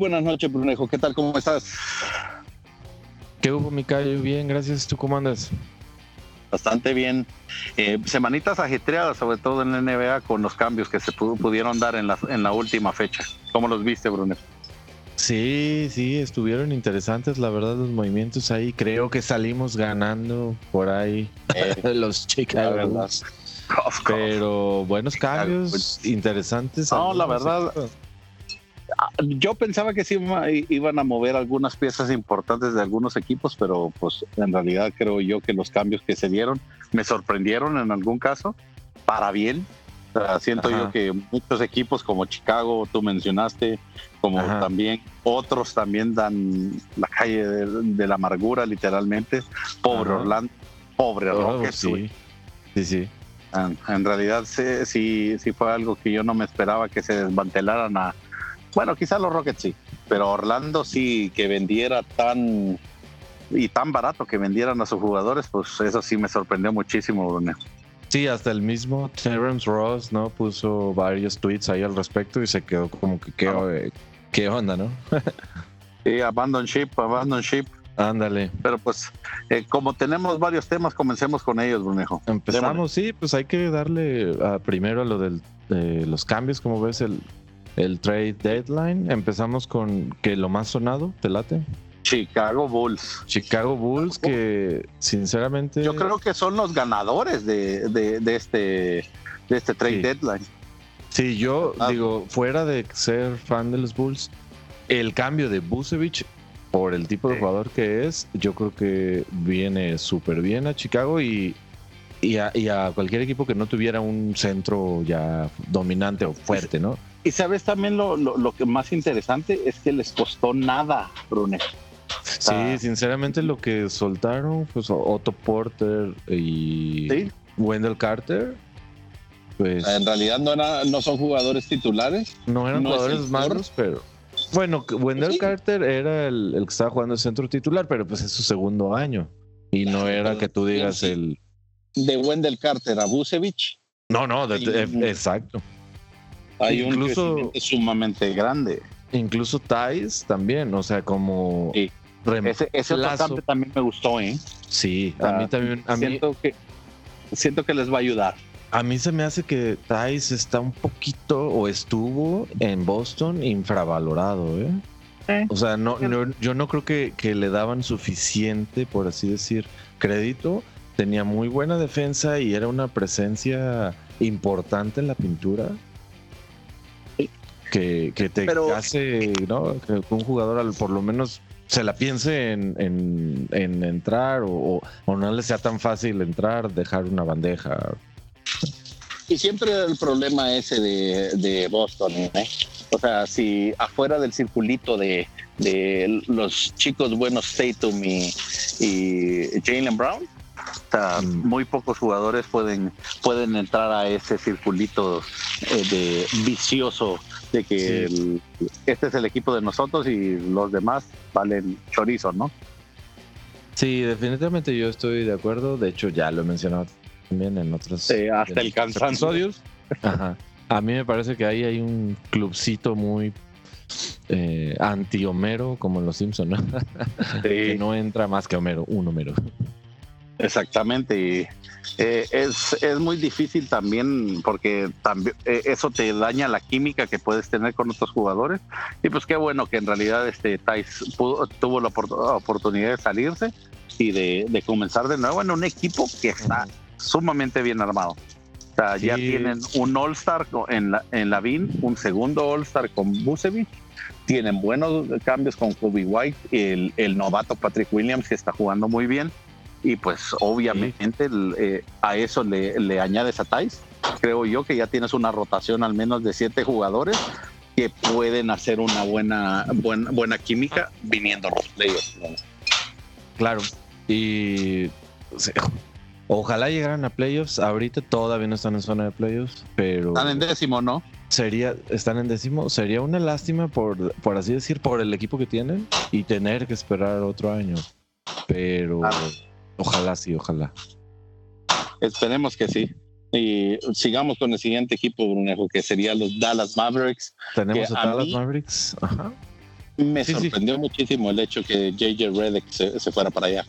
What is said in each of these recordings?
buenas noches, Brunejo. ¿Qué tal? ¿Cómo estás? ¿Qué hubo, Micayo? Bien, gracias. ¿Tú cómo andas? Bastante bien. Eh, semanitas ajetreadas, sobre todo en la NBA, con los cambios que se pudieron dar en la, en la última fecha. ¿Cómo los viste, Brunejo? Sí, sí, estuvieron interesantes, la verdad, los movimientos ahí. Creo que salimos ganando por ahí eh, los Chicago Bulls. Pero buenos cambios, interesantes. No, la verdad, yo pensaba que sí iban a mover algunas piezas importantes de algunos equipos, pero pues en realidad creo yo que los cambios que se dieron me sorprendieron en algún caso, para bien. siento yo que muchos equipos como Chicago, tú mencionaste, como también otros también dan la calle de, la amargura literalmente. Pobre Orlando, pobre oh, Sí, sí, sí. En, realidad sí, sí fue algo que yo no me esperaba que se desmantelaran a bueno, quizás los Rockets sí, pero Orlando sí que vendiera tan y tan barato que vendieran a sus jugadores, pues eso sí me sorprendió muchísimo, Bruno. Sí, hasta el mismo Terence Ross, ¿no? Puso varios tweets ahí al respecto y se quedó como que qué, eh, qué onda, ¿no? sí, abandon ship, abandon ship. Ándale. Pero pues, eh, como tenemos varios temas, comencemos con ellos, Brunejo. Empezamos, sí, pues hay que darle primero a lo de los cambios, como ves, el, el trade deadline. Empezamos con que lo más sonado, ¿te late? Chicago Bulls. Chicago Bulls que sinceramente... Yo creo que son los ganadores de, de, este, de este trade deadline. Sí, yo ah. digo, fuera de ser fan de los Bulls, el cambio de Busevich por el tipo de jugador que es, yo creo que viene súper bien a Chicago y, y, a, y, a, cualquier equipo que no tuviera un centro ya dominante o fuerte, ¿no? Y sabes también lo, lo, que más interesante es que les costó nada, Brune. Sí, sinceramente lo que soltaron, pues Otto Porter y Wendell Carter. Pues, en realidad no, era, no son jugadores titulares. No eran jugadores malos, pero. Bueno, Wendell Carter era el, el, que estaba jugando el centro titular, pero pues es su segundo año. Y no era que tú digas el. De Wendell Carter a Busevich. No, no, exacto. Hay incluso, un sumamente grande. Incluso Thais también, o sea, como. Sí. Ese, ese otro también me gustó, ¿eh? Sí, a mí también. A siento, que, siento que les va a ayudar. A mí se me hace que Thais está un poquito, o estuvo en Boston, infravalorado, ¿eh? O sea, no, yo no creo que, que le daban suficiente, por así decir, crédito. Tenía muy buena defensa y era una presencia importante en la pintura que, te hace, ¿no? Que un jugador por lo menos se la piense en, entrar o, no le sea tan fácil entrar, dejar una bandeja. Y siempre el problema ese de, Boston, ¿eh? O sea, si afuera del circulito de, los chicos buenos Tatum y, y Jalen Brown, muy pocos jugadores pueden, pueden entrar a ese circulito eh, de vicioso de que este es el equipo de nosotros y los demás valen chorizo, ¿no? Sí, definitivamente yo estoy de acuerdo. De hecho, ya lo he mencionado también en otros. Sí, hasta el cansancio. Ajá. A mí me parece que ahí hay un clubcito muy eh, anti-Homero, como en Los Simpsons, ¿no? que no entra más que Homero, un Homero. Exactamente, y eh, es, es, muy difícil también porque también eh, eso te daña la química que puedes tener con otros jugadores. Y pues qué bueno que en realidad este Thais tuvo la oportunidad de salirse y de, comenzar de nuevo en un equipo que está sumamente bien armado. O sea, ya tienen un All-Star en la, en la VIN, un segundo All-Star con Busevich, tienen buenos cambios con Kobe White, el, el novato Patrick Williams que está jugando muy bien y pues obviamente eh, a eso le, le añades a Thais. Creo yo que ya tienes una rotación al menos de siete jugadores que pueden hacer una buena, buena, buena química viniendo a los playoffs. Claro, y ojalá llegaran a playoffs. Ahorita todavía no están en zona de playoffs, pero. Están en décimo, ¿no? Sería, están en décimo. Sería una lástima, por, por así decir, por el equipo que tienen y tener que esperar otro año. Pero. Ojalá sí, ojalá. Esperemos que sí. Y sigamos con el siguiente equipo, Brunejo, que sería los Dallas Mavericks. Tenemos a, Dallas Mavericks. Ajá. me sorprendió muchísimo el hecho que JJ Redick se, fuera para allá.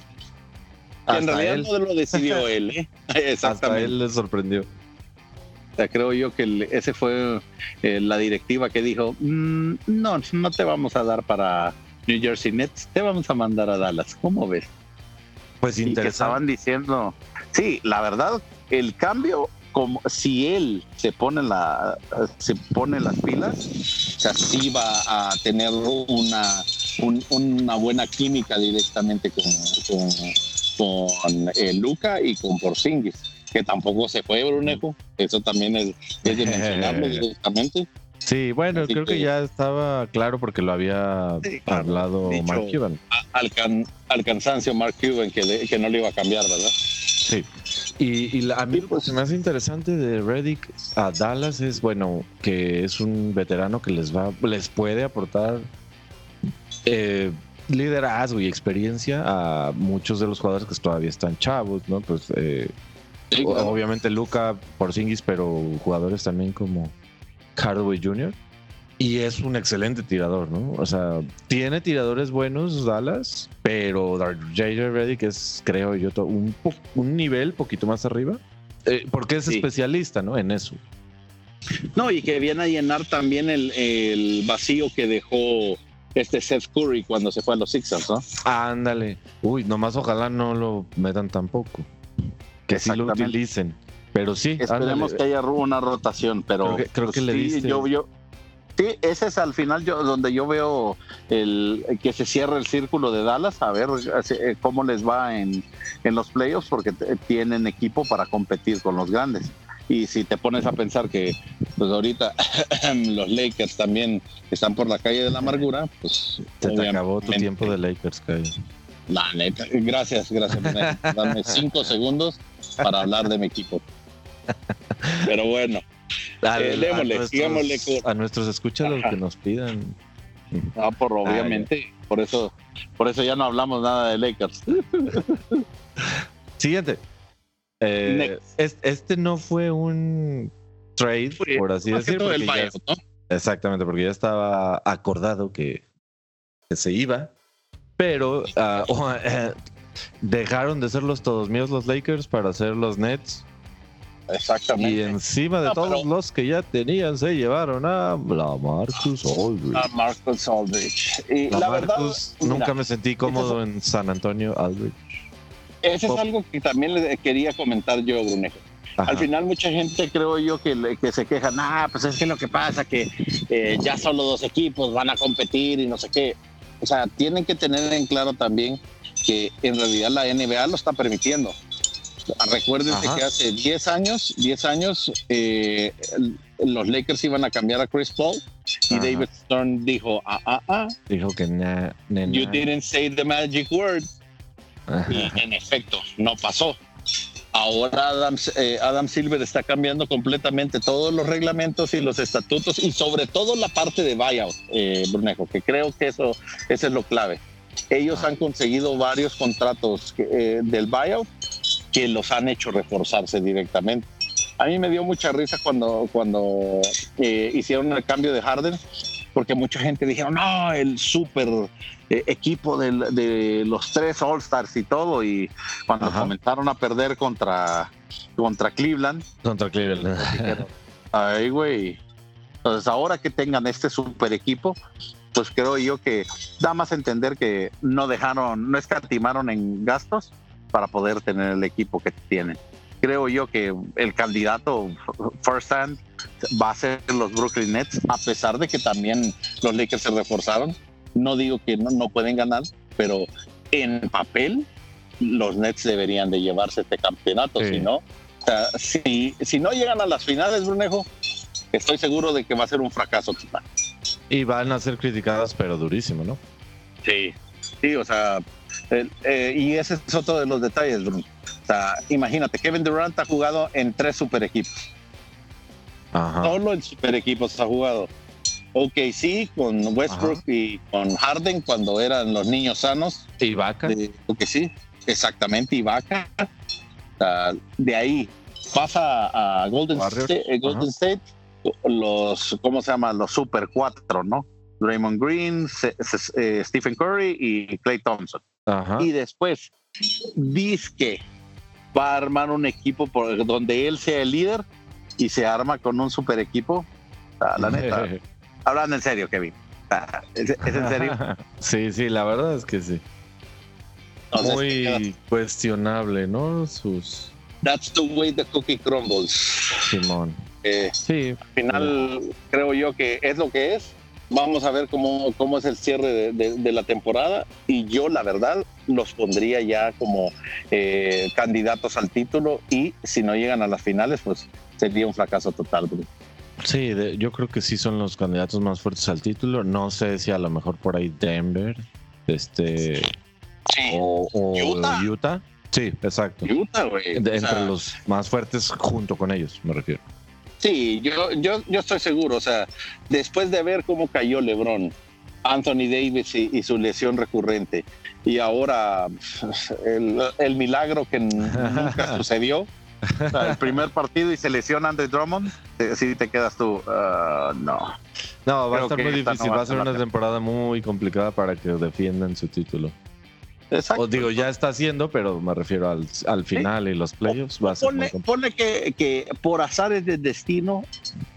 en realidad no lo decidió él, ¿eh? Exactamente. Hasta él le sorprendió. O sea, creo yo que ese fue eh, la directiva que dijo, mm, no, no te vamos a dar para New Jersey Nets, te vamos a mandar a Dallas. ¿Cómo ves? Pues interesante. estaban diciendo, sí, la verdad, el cambio como si él se pone la se pone las pilas, o sea, sí va a tener una una buena química directamente con con, eh, Luca y con Porzingis, que tampoco se fue Brunejo, eso también es, de mencionarlo directamente. Sí, bueno, creo que, ya estaba claro porque lo había hablado Mark Cuban. Al, cansancio Mark Cuban que, que no le iba a cambiar, ¿verdad? Sí. Y, a mí lo que se me hace interesante de Reddick a Dallas es, bueno, que es un veterano que les va, les puede aportar eh, liderazgo y experiencia a muchos de los jugadores que todavía están chavos, ¿no? Pues eh, obviamente Luca Porzingis, pero jugadores también como Hardaway Jr. Y es un excelente tirador, ¿no? O sea, tiene tiradores buenos Dallas, pero J.J. Reddick es, creo yo, un, un nivel poquito más arriba. Eh, porque es especialista, ¿no? En eso. No, y que viene a llenar también el, vacío que dejó este Seth Curry cuando se fue a los Sixers, ¿no? Ándale. Uy, nomás ojalá no lo metan tampoco. Que sí lo utilicen. Pero sí. Esperemos que haya una rotación, pero creo que, le diste. Yo, yo, Sí, ese es al final yo, donde yo veo el que se cierra el círculo de Dallas, a ver eh, cómo les va en, en los playoffs, porque tienen equipo para competir con los grandes. Y si te pones a pensar que pues ahorita los Lakers también están por la calle de la amargura, pues... Se te acabó tu tiempo de Lakers, neta, gracias, gracias. Dame cinco segundos para hablar de mi equipo. Pero bueno, Dale, eh, a, nuestros, a nuestros escuchas los que nos pidan. Ah, por obviamente, por eso, por eso ya no hablamos nada de Lakers. Siguiente. Eh, este no fue un trade, por así decirlo. Exactamente, porque ya estaba acordado que, se iba, pero ah, eh, dejaron de ser los todos míos los Lakers para ser los Nets Exactamente. Y encima de todos los que ya tenían, se llevaron a la Marcus Aldridge. A Marcus Aldridge. Y la, Marcus, nunca me sentí cómodo en San Antonio Aldridge. Ese es algo que también le quería comentar yo, Brunejo. Al final mucha gente creo yo que, que se queja, ah, pues es que lo que pasa que eh, ya solo dos equipos van a competir y no sé qué. O sea, tienen que tener en claro también que en realidad la NBA lo está permitiendo. Recuerden que hace 10 años, 10 años, eh, los Lakers iban a cambiar a Chris Paul y David Stern dijo, ah, ah, ah. Dijo que na, You didn't say the magic word. Y en efecto, no pasó. Ahora Adam, eh, Adam, Silver está cambiando completamente todos los reglamentos y los estatutos y sobre todo la parte de buyout, eh, Brunejo, que creo que eso, eso es lo clave. Ellos han conseguido varios contratos eh, del buyout que los han hecho reforzarse directamente. A mí me dio mucha risa cuando, cuando eh, hicieron el cambio de Harden, porque mucha gente dijeron, no, el super eh, equipo de, los tres All-Stars y todo, y cuando comenzaron a perder contra, contra Cleveland. Contra Cleveland. Ay, güey. Entonces, ahora que tengan este super equipo, pues creo yo que da más a entender que no dejaron, no escatimaron en gastos para poder tener el equipo que tienen. Creo yo que el candidato first hand va a ser los Brooklyn Nets, a pesar de que también los Lakers se reforzaron. No digo que no, no pueden ganar, pero en papel los Nets deberían de llevarse este campeonato, si no, si, si no llegan a las finales, Brunejo, estoy seguro de que va a ser un fracaso total. Y van a ser criticadas, pero durísimo, ¿no? Sí, sí, o sea, eh, y ese es otro de los detalles, Bruno. O sea, imagínate, Kevin Durant ha jugado en tres super equipos. Solo en super equipos ha jugado. Ok, sí, con Westbrook y con Harden cuando eran los niños sanos. Y Vaca. Ok, sí, exactamente, y Vaca. de ahí pasa a Golden, State, eh, Golden State, los, ¿cómo se llama? Los Super 4, ¿no? Raymond Green, eh, Stephen Curry y Clay Thompson. Y después, que va a armar un equipo por, donde él sea el líder y se arma con un super equipo. la neta. Hablando en serio, Kevin. ¿Es, en serio? sí, sí, la verdad es que sí. Muy cuestionable, ¿no? Sus. That's the way the cookie crumbles. Simón. Eh, sí. Al final, creo yo que es lo que es. Vamos a ver cómo, cómo es el cierre de, la temporada. Y yo, la verdad, los pondría ya como eh, candidatos al título. Y si no llegan a las finales, pues sería un fracaso total, Sí, yo creo que sí son los candidatos más fuertes al título. No sé si a lo mejor por ahí Denver, este, o, Utah. Sí, exacto. Utah, güey. entre los más fuertes junto con ellos, me refiero. Sí, yo, yo, yo estoy seguro. O sea, después de ver cómo cayó LeBron, Anthony Davis y, su lesión recurrente, y ahora el, el milagro que nunca sucedió el primer partido y se lesiona Andre Drummond, si te quedas tú, uh, no. No, va a estar muy difícil, va a ser una temporada muy complicada para que defiendan su título. Exacto. Os digo, ya está haciendo, pero me refiero al, final y los playoffs. Va a ser ponle, que, que, por azares del destino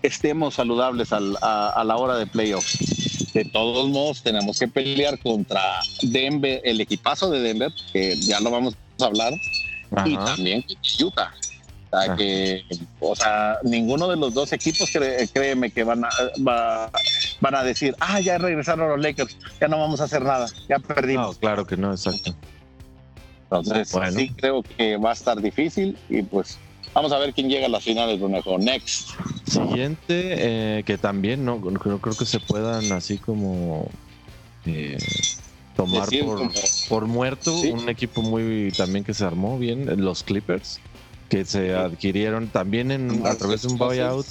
estemos saludables a, la hora de playoffs. De todos modos, tenemos que pelear contra Denver, el equipazo de Denver, que ya lo vamos a hablar, y también Utah. Ah. que, o sea, ninguno de los dos equipos créeme que van a, van a decir, ah, ya regresaron los Lakers, ya no vamos a hacer nada, ya perdimos. No, claro que no, exacto. Entonces, sí creo que va a estar difícil y pues vamos a ver quién llega a las finales, mejor Next. Siguiente, eh, que también no creo, creo que se puedan así como eh, tomar por, por muerto un equipo muy también que se armó bien, los Clippers que se adquirieron también en, a través de un buyout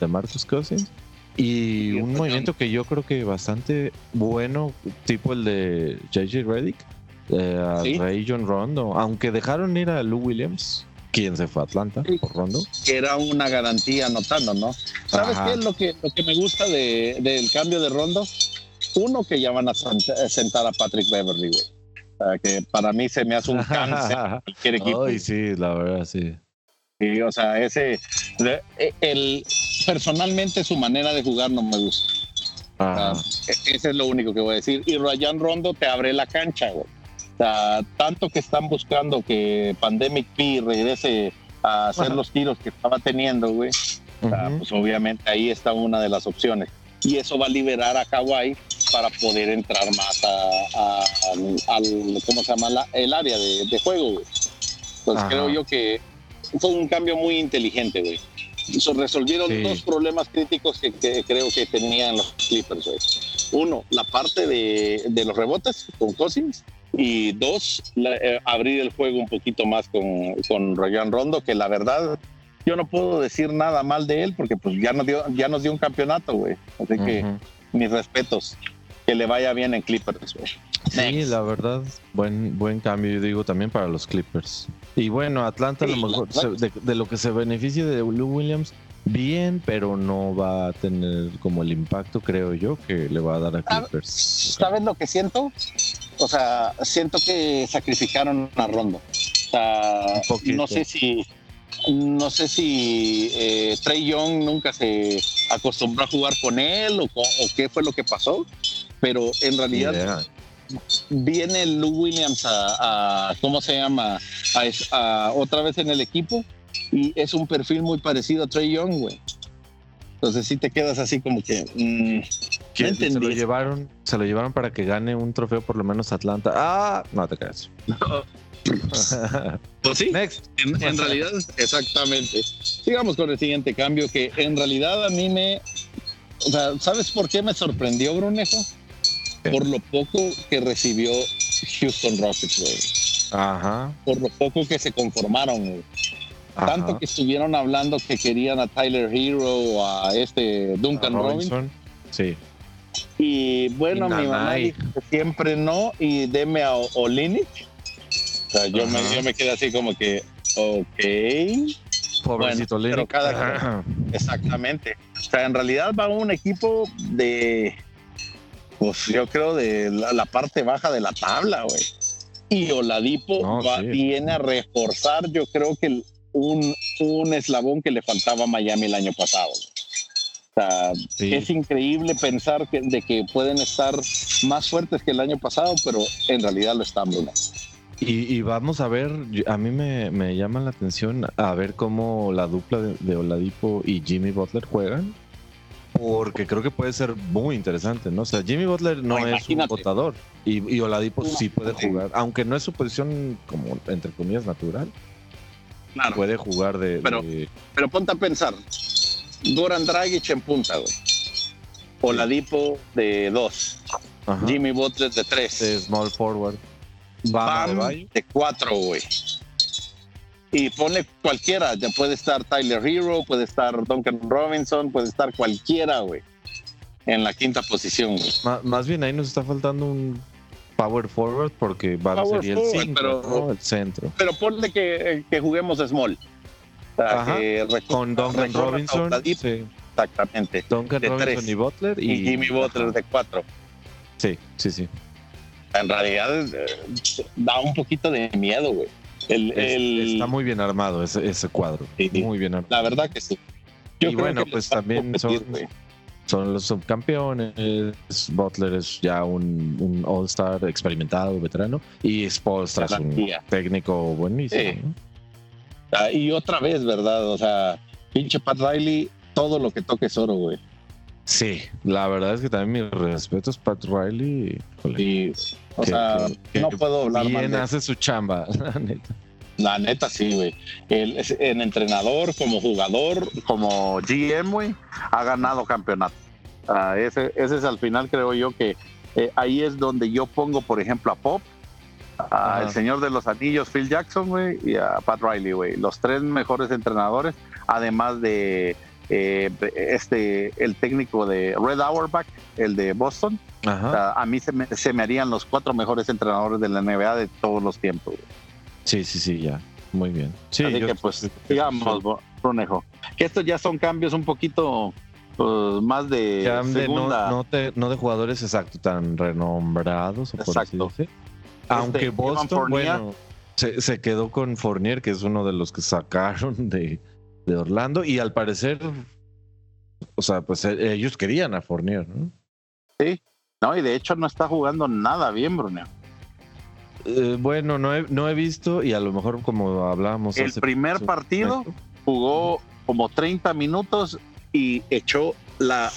de Marcus Cousins. Y un movimiento que yo creo que bastante bueno, tipo el de JJ Reddick, eh, a Ray John Rondo, aunque dejaron ir a Lou Williams, quien se fue a Atlanta por Rondo. Que era una garantía anotando, ¿no? ¿Sabes qué es lo que, lo que me gusta de, del cambio de Rondo? Uno, que ya van a sentar a Patrick Beverly, güey. Que para mí se me hace un cáncer cualquier equipo. Ay, sí, la verdad, sí. Sí, o sea, ese, e, el, personalmente su manera de jugar no me gusta. E, ese es lo único que voy a decir. Y Ryan Rondo te abre la cancha, güey. O sea, tanto que están buscando que Pandemic P regrese a hacer los tiros que estaba teniendo, güey. pues obviamente ahí está una de las opciones. Y eso va a liberar a Kawhi para poder entrar más a, al, ¿cómo se llama? el área de, juego, güey. Pues creo yo que fue un cambio muy inteligente, güey. resolvieron dos problemas críticos que, creo que tenían los Clippers, güey. Uno, la parte de, los rebotes con Cousins. Y dos, eh, abrir el juego un poquito más con, con Rayan Rondo, que la verdad yo no puedo decir nada mal de él porque pues ya nos dio, ya nos dio un campeonato, güey. Así que mis respetos. Que le vaya bien en Clippers, güey. Sí, la verdad, buen, buen cambio, yo digo, también para los Clippers. Y bueno, Atlanta a lo mejor de, lo que se beneficie de Lou Williams, bien, pero no va a tener como el impacto, creo yo, que le va a dar a Clippers. ¿Sabes lo que siento? O sea, siento que sacrificaron a Rondo. O sea, no sé si no sé si eh, Trey Young nunca se acostumbró a jugar con él o, o, qué fue lo que pasó, pero en realidad viene Lou Williams a, ¿cómo se llama? A, otra vez en el equipo y es un perfil muy parecido a Trey Young, güey. Entonces sí te quedas así como que... Mm, se lo llevaron, se lo llevaron para que gane un trofeo por lo menos Atlanta. Ah, no te creas. pues sí, En, realidad, exactamente. Sigamos con el siguiente cambio que en realidad a mí me... O sea, ¿sabes por qué me sorprendió, Brunejo? Por lo poco que recibió Houston Rockets, güey. Ajá. Por lo poco que se conformaron, güey. Tanto que estuvieron hablando que querían a Tyler Hero o a este Duncan Robinson. Sí. Y bueno, mi mamá dijo que siempre no y deme a Olinik. O sea, yo me, yo me quedé así como que, ok. Pobrecito bueno, Exactamente. O sea, en realidad va un equipo de Pues yo creo de la, parte baja de la tabla, güey. Y Oladipo viene a reforzar, yo creo que un, un eslabón que le faltaba a Miami el año pasado. O sea, es increíble pensar que, de que pueden estar más fuertes que el año pasado, pero en realidad lo están, Bruno. Y, vamos a ver, a mí me, llama la atención a ver cómo la dupla de, Oladipo y Jimmy Butler juegan, porque creo que puede ser muy interesante, ¿no? O sea, Jimmy Butler no, es un votador y, Oladipo sí puede jugar, aunque no es su posición como, entre comillas, natural. Puede jugar de pero, pero ponte a pensar, Goran Dragic en punta, güey. Oladipo de dos. Jimmy Butler de tres. De small forward. Bam, de, cuatro, güey. Y pone cualquiera, ya puede estar Tyler Hero, puede estar Duncan Robinson, puede estar cualquiera, güey. En la quinta posición, güey. más bien ahí nos está faltando un power forward porque va a ser el centro, el centro. Pero ponle que, que juguemos small. con Duncan Robinson. Exactamente. Duncan Robinson y Butler. Y, Jimmy Butler de cuatro. Sí, sí, sí. En realidad eh, da un poquito de miedo, güey. Está muy bien armado ese, ese cuadro. Muy bien armado. La verdad que sí. y bueno, pues también son, son los subcampeones. Butler es ya un, un All-Star experimentado, veterano. Y Spolstra es un técnico buenísimo. Ah, y otra vez, ¿verdad? O sea, pinche Pat Riley, todo lo que toque es oro, güey. Sí, la verdad es que también mis respetos, Pat Riley. o sea, no puedo hablar bien hace su chamba, la neta. La neta, sí, güey. En entrenador, como jugador, como GM, güey, ha ganado campeonato. Ah, ese, ese es al final, creo yo, que eh, ahí es donde yo pongo, por ejemplo, a Pop, al Señor de los Anillos, Phil Jackson, güey, y a Pat Riley, güey. Los tres mejores entrenadores, además de eh, este, el técnico de Red Auerbach, el de Boston. a mí se me, se me, harían los cuatro mejores entrenadores de la NBA de todos los tiempos. Sí, sí, sí, ya. Muy bien. Sí, Así que pues, digamos, Brunejo, que estos ya son cambios un poquito pues, más de, segunda. no, no, de jugadores exacto tan renombrados. exacto. Aunque este, Boston, bueno, se, se, quedó con Fournier, que es uno de los que sacaron de, de Orlando y al parecer, o sea, pues e, ellos querían a Fournier, ¿no? Sí, no, y de hecho no está jugando nada bien, Bruno. Eh, bueno, no he, no he visto y a lo mejor como hablábamos. El primer partido jugó como 30 minutos y echó la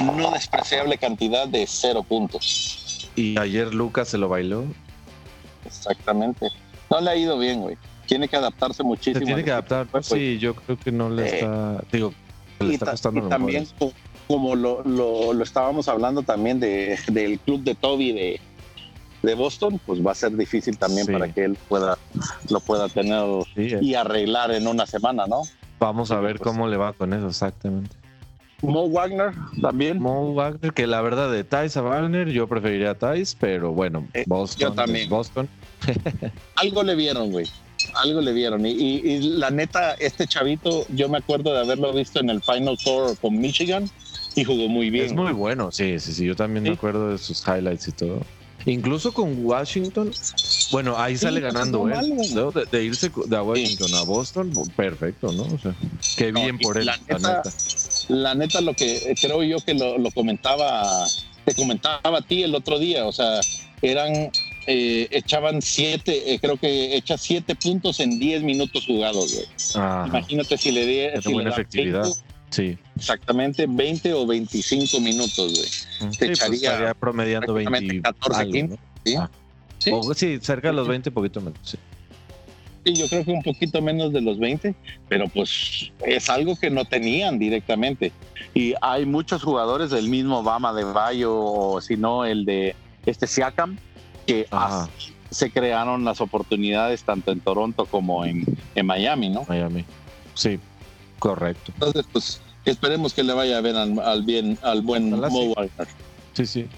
no despreciable cantidad de cero puntos. Y ayer Lucas se lo bailó. Exactamente. No le ha ido bien, güey tiene que adaptarse muchísimo. Se tiene que adaptar, pues, sí, yo creo que no le está, digo, le está costando. Y también, como lo, lo, estábamos hablando también de, del club de Toby de, de Boston, pues va a ser difícil también para que él pueda lo pueda tener y arreglar en una semana, ¿no? Vamos a ver pues cómo le va con eso exactamente. Mo Wagner también. Mo Wagner, que la verdad de Thais a Wagner, yo preferiría a Thais, pero bueno, eh, Boston. yo también. Boston. Algo le vieron, güey algo le dieron. Y, la neta, este chavito, yo me acuerdo de haberlo visto en el Final Four con Michigan y jugó muy bien. Es muy bueno, sí, sí, sí. Yo también me acuerdo de sus highlights y todo. Incluso con Washington, bueno, ahí sale ganando él. De, irse de Washington a Boston, perfecto, ¿no? O sea, qué bien por él, la neta, la neta. lo que creo yo que lo, lo comentaba, te comentaba a ti el otro día, o sea, eran eh, echaban siete, eh, creo que echa siete puntos en diez minutos jugados, Imagínate si le diera. Si buena efectividad. sí. Exactamente, 20 o 25 minutos, güey. Sí, pues, estaría promediando 20. 14, 15. Ah. ¿sí? ¿sí? cerca de los 20, poquito menos, sí. Sí, yo creo que un poquito menos de los 20, pero pues es algo que no tenían directamente. Y hay muchos jugadores del mismo Bama de Bayo, o si no, el de este Siakam, que se crearon las oportunidades tanto en Toronto como en, Miami, ¿no? Miami. Sí, correcto. Entonces, pues esperemos que le vaya a ver al, bien, al buen Mo. Sí, sí.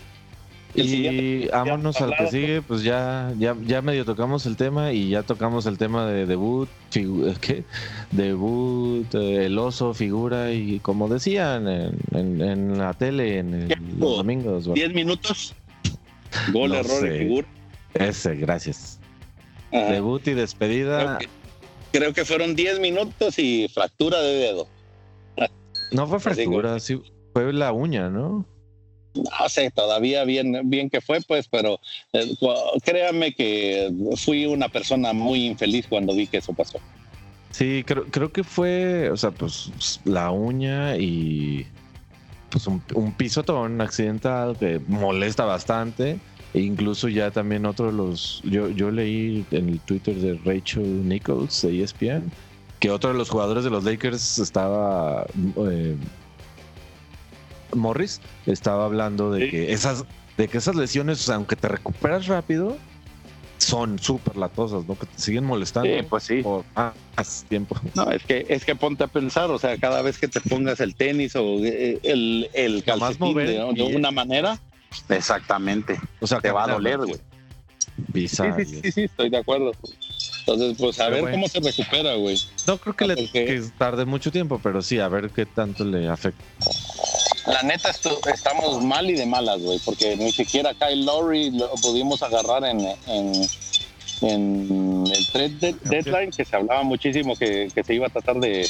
Y vámonos al que sigue, pues ya, ya, ya medio tocamos el tema y ya tocamos el tema de debut, ¿qué? Debut, eh, el oso, figura y como decían en, la tele en los domingos. ¿10 minutos? Gol, error y figura. Ese, gracias. Debut y despedida. Creo que, fueron 10 minutos y fractura de dedo. No fue fractura, sí, fue la uña, ¿no? no sé todavía bien, bien que fue, pues, pero eh, créanme que fui una persona muy infeliz cuando vi que eso pasó. Sí, creo, creo que fue, o sea, pues la uña y pues un, un pisotón accidental que molesta bastante. E incluso ya también otro de los, yo, yo leí en el Twitter de Rachel Nichols de ESPN que otro de los jugadores de los Lakers estaba eh, Morris estaba hablando de que esas de que esas lesiones, aunque te recuperas rápido, son súper latosas, ¿no? Que te siguen molestando pues sí. por más tiempo. No, es que, es que ponte a pensar, o sea, cada vez que te pongas el tenis o eh, el, el calcetín de, una manera, exactamente. O sea, te va a doler, güey. Sí, sí, sí, estoy de acuerdo. Entonces, pues a ver cómo se recupera, güey. No creo que, le, que tarde mucho tiempo, pero sí, a ver qué tanto le afecta la neta estamos mal y de malas, güey, porque ni siquiera Kyle Lowry lo pudimos agarrar en, en, el trade deadline, que se hablaba muchísimo que, se iba a tratar de,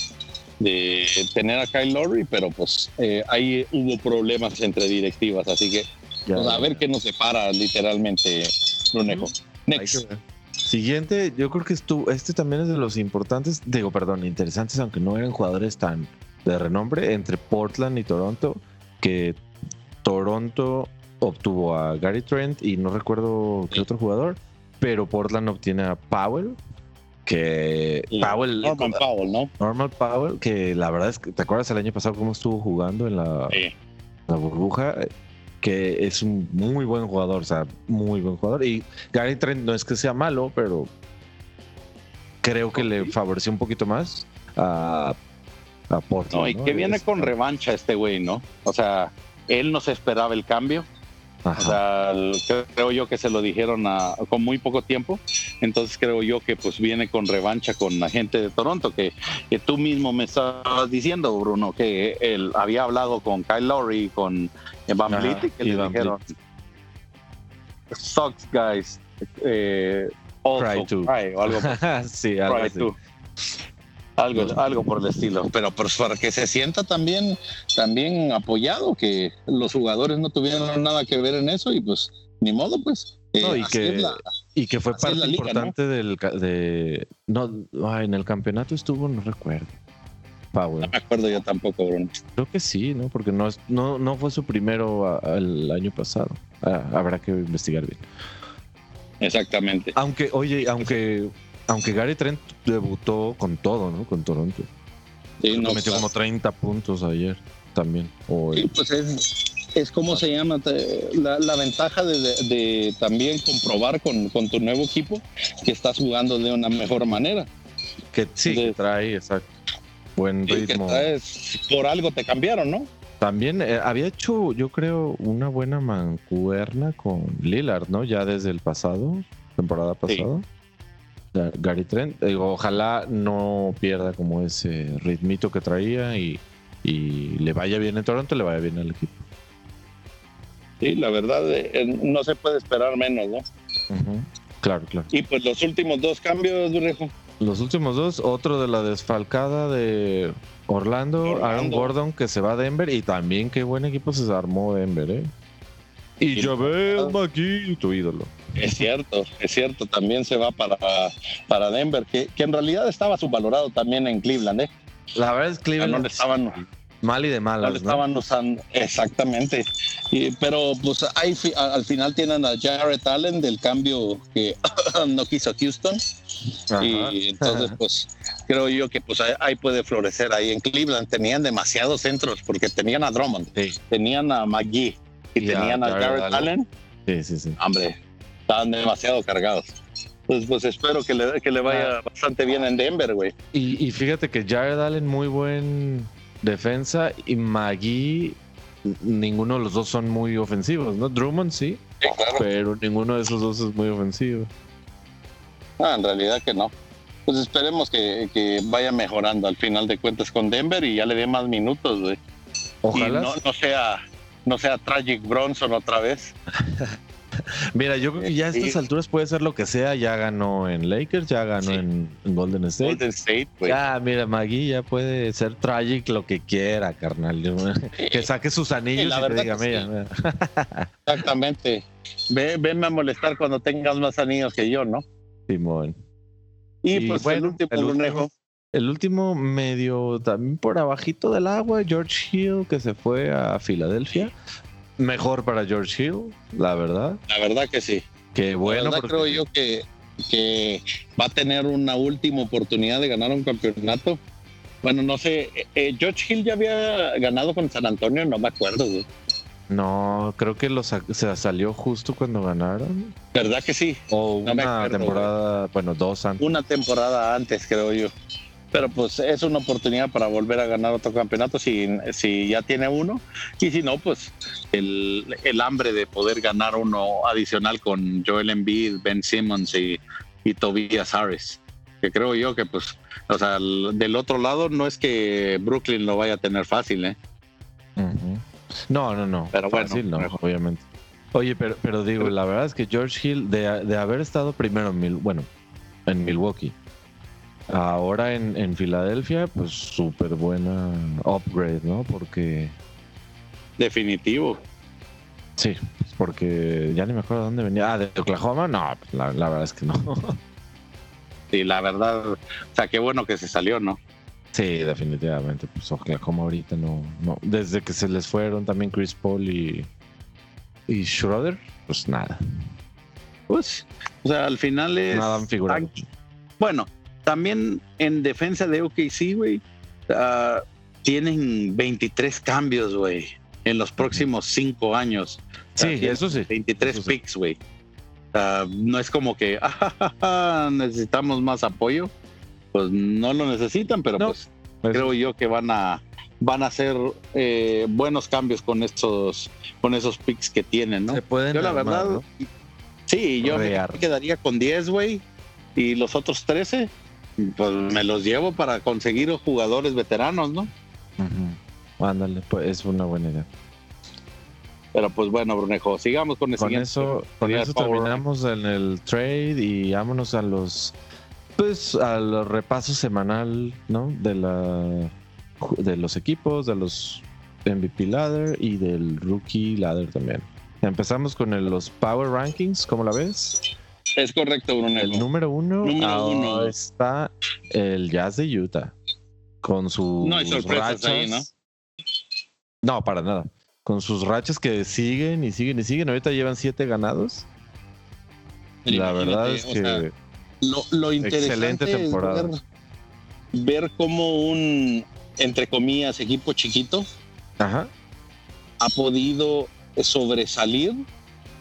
tener a Kyle Lowry, pero pues eh, ahí hubo problemas entre directivas, así que pues, a ver qué nos separa literalmente, Brunejo. Next. Siguiente, yo creo que estuvo, este también es de los importantes, digo, perdón, interesantes, aunque no eran jugadores tan de renombre entre Portland y Toronto, que Toronto obtuvo a Gary Trent y no recuerdo qué otro jugador, pero Portland obtiene a Powell, que Powell Norman Powell, ¿no? Normal Powell, que la verdad es que te acuerdas el año pasado cómo estuvo jugando en la, la burbuja, que es un muy buen jugador, o sea, muy buen jugador. Y Gary Trent no es que sea malo, pero creo que le favoreció un poquito más a no, y que viene con revancha este güey, ¿no? O sea, él no se esperaba el cambio. O sea, creo yo que se lo dijeron con muy poco tiempo. Entonces creo yo que pues viene con revancha con la gente de Toronto, que, que tú mismo me estabas diciendo, Bruno, que él había hablado con Kyle Lowry, con Van Vliet, que le dijeron, sucks guys, eh, also to. o algo, sí, algo algo, algo por el estilo. Pero pues para que se sienta también, también apoyado, que los jugadores no tuvieron nada que ver en eso y pues ni modo, pues. Eh, y, que, y que fue parte importante del de no en el campeonato estuvo, no recuerdo. No me acuerdo yo tampoco, Bruno. Creo que sí, ¿no? Porque no, no, no fue su primero el año pasado. Ah, habrá que investigar bien. Exactamente. Aunque, oye, aunque aunque Gary Trent debutó con todo, ¿no? Con Toronto. Sí, no, metió como 30 puntos ayer también. Sí, pues es, como se llama la, ventaja de, también comprobar con, tu nuevo equipo que estás jugando de una mejor manera. Que sí, trae, exacto. Buen ritmo. por algo te cambiaron, ¿no? También eh, había hecho, yo creo, una buena mancuerna con Lillard, ¿no? Ya desde el pasado, temporada pasada. Gary Trent. ojalá no pierda como ese ritmito que traía y, le vaya bien en Toronto, le vaya bien al equipo. Sí, la verdad, eh, no se puede esperar menos, ¿no? Claro, claro. Y pues los últimos dos cambios, Durejo. Los últimos dos, otro de la desfalcada de Orlando, Aaron Gordon que se va a Denver y también qué buen equipo se armó Denver, ¿eh? Y Javel McGee, tu ídolo. Es cierto, es cierto, también se va para, para Denver, que, en realidad estaba subvalorado también en Cleveland, ¿eh? La verdad es Cleveland. No le estaban mal y de malas. No le estaban usando, exactamente. Y, pero pues ahí, al final tienen a Jared Allen del cambio que no quiso Houston. Y entonces, pues creo yo que pues ahí puede florecer ahí en Cleveland. Tenían demasiados centros porque tenían a Drummond, tenían a McGee y, tenían a Jared, Allen. Sí, sí, sí. Hombre, estaban demasiado cargados. Pues, pues espero que le, que le vaya bastante bien en Denver, güey. Y, fíjate que Jared Allen, muy buen defensa, y Magui, ninguno de los dos son muy ofensivos, ¿no? Drummond sí, Pero ninguno de esos dos es muy ofensivo. Ah, en realidad que no. Pues esperemos que, vaya mejorando al final de cuentas con Denver y ya le dé más minutos, güey. Ojalá. Y no, sea, no sea Tragic Bronson otra vez. Mira, yo creo que ya a estas alturas puede ser lo que sea. Ya ganó en Lakers, ya ganó en, Golden State. Golden State, güey. Ya, mira, Magui ya puede ser tragic lo que quiera, carnal. Que saque sus anillos y, te diga, mira, Exactamente. Ve, venme a molestar cuando tengas más anillos que yo, ¿no? Simón. Y, pues el último, el último, el último medio también por abajito del agua, George Hill, que se fue a Filadelfia mejor para George Hill, la verdad. La verdad que sí. Qué bueno. La creo yo que, que va a tener una última oportunidad de ganar un campeonato. Bueno, no sé, eh, eh, George Hill ya había ganado con San Antonio, no me acuerdo, No, creo que lo se salió justo cuando ganaron. ¿Verdad que sí? O una temporada, bueno, dos antes. Una temporada antes, creo yo pero pues es una oportunidad para volver a ganar otro campeonato si, si ya tiene uno. Y si no pues el, el hambre de poder ganar uno adicional con Joel Embiid, Ben Simmons y, y Tobias Harris. Que creo yo que pues o sea del otro lado no es que Brooklyn lo vaya a tener fácil eh no no no. Pero fácil no obviamente. Oye pero pero digo la verdad es que George Hill de, de haber estado primero en Mil, bueno en Milwaukee Ahora en, en Filadelfia, pues súper buena upgrade, ¿no? Porque... Definitivo. Sí, porque ya ni me acuerdo dónde venía. Ah, de Oklahoma, no, pues, la, verdad es que no. Sí, la verdad, o sea, qué bueno que se salió, ¿no? Sí, definitivamente, pues Oklahoma ahorita no, no. Desde que se les fueron también Chris Paul y, y Schroeder, pues nada. Pues, o sea, al final es... Nada han figurado. Bueno, también en defensa de OKC, güey, uh, tienen 23 cambios, güey, en los próximos cinco años. Sí, eso sí. 23 picks, güey. Uh, no es como que ah, necesitamos más apoyo. Pues no lo necesitan, pero pues, pues, creo yo que van a van a hacer eh, buenos cambios con estos con esos picks que tienen, ¿no? Se pueden yo la verdad, sí, yo me quedaría con 10, güey, y los otros 13 pues me los llevo para conseguir jugadores veteranos, ¿no? Ándale, pues es una buena idea. Pero pues bueno, Brunejo, sigamos con, con eso. Con eso terminamos en el trade y vámonos a los pues al repaso semanal, ¿no? De la de los equipos, de los MVP ladder y del rookie ladder también. Empezamos con los Power Rankings, ¿cómo la ves? Es correcto, Bruno. El número uno, está el Jazz de Utah. Con sus no hay rachas. Ahí, ¿no? No, para nada. Con sus rachas que siguen y siguen y siguen. Ahorita llevan siete ganados. La verdad es que. lo, interesante excelente temporada. Es ver, cómo un, entre comillas, equipo chiquito ha podido sobresalir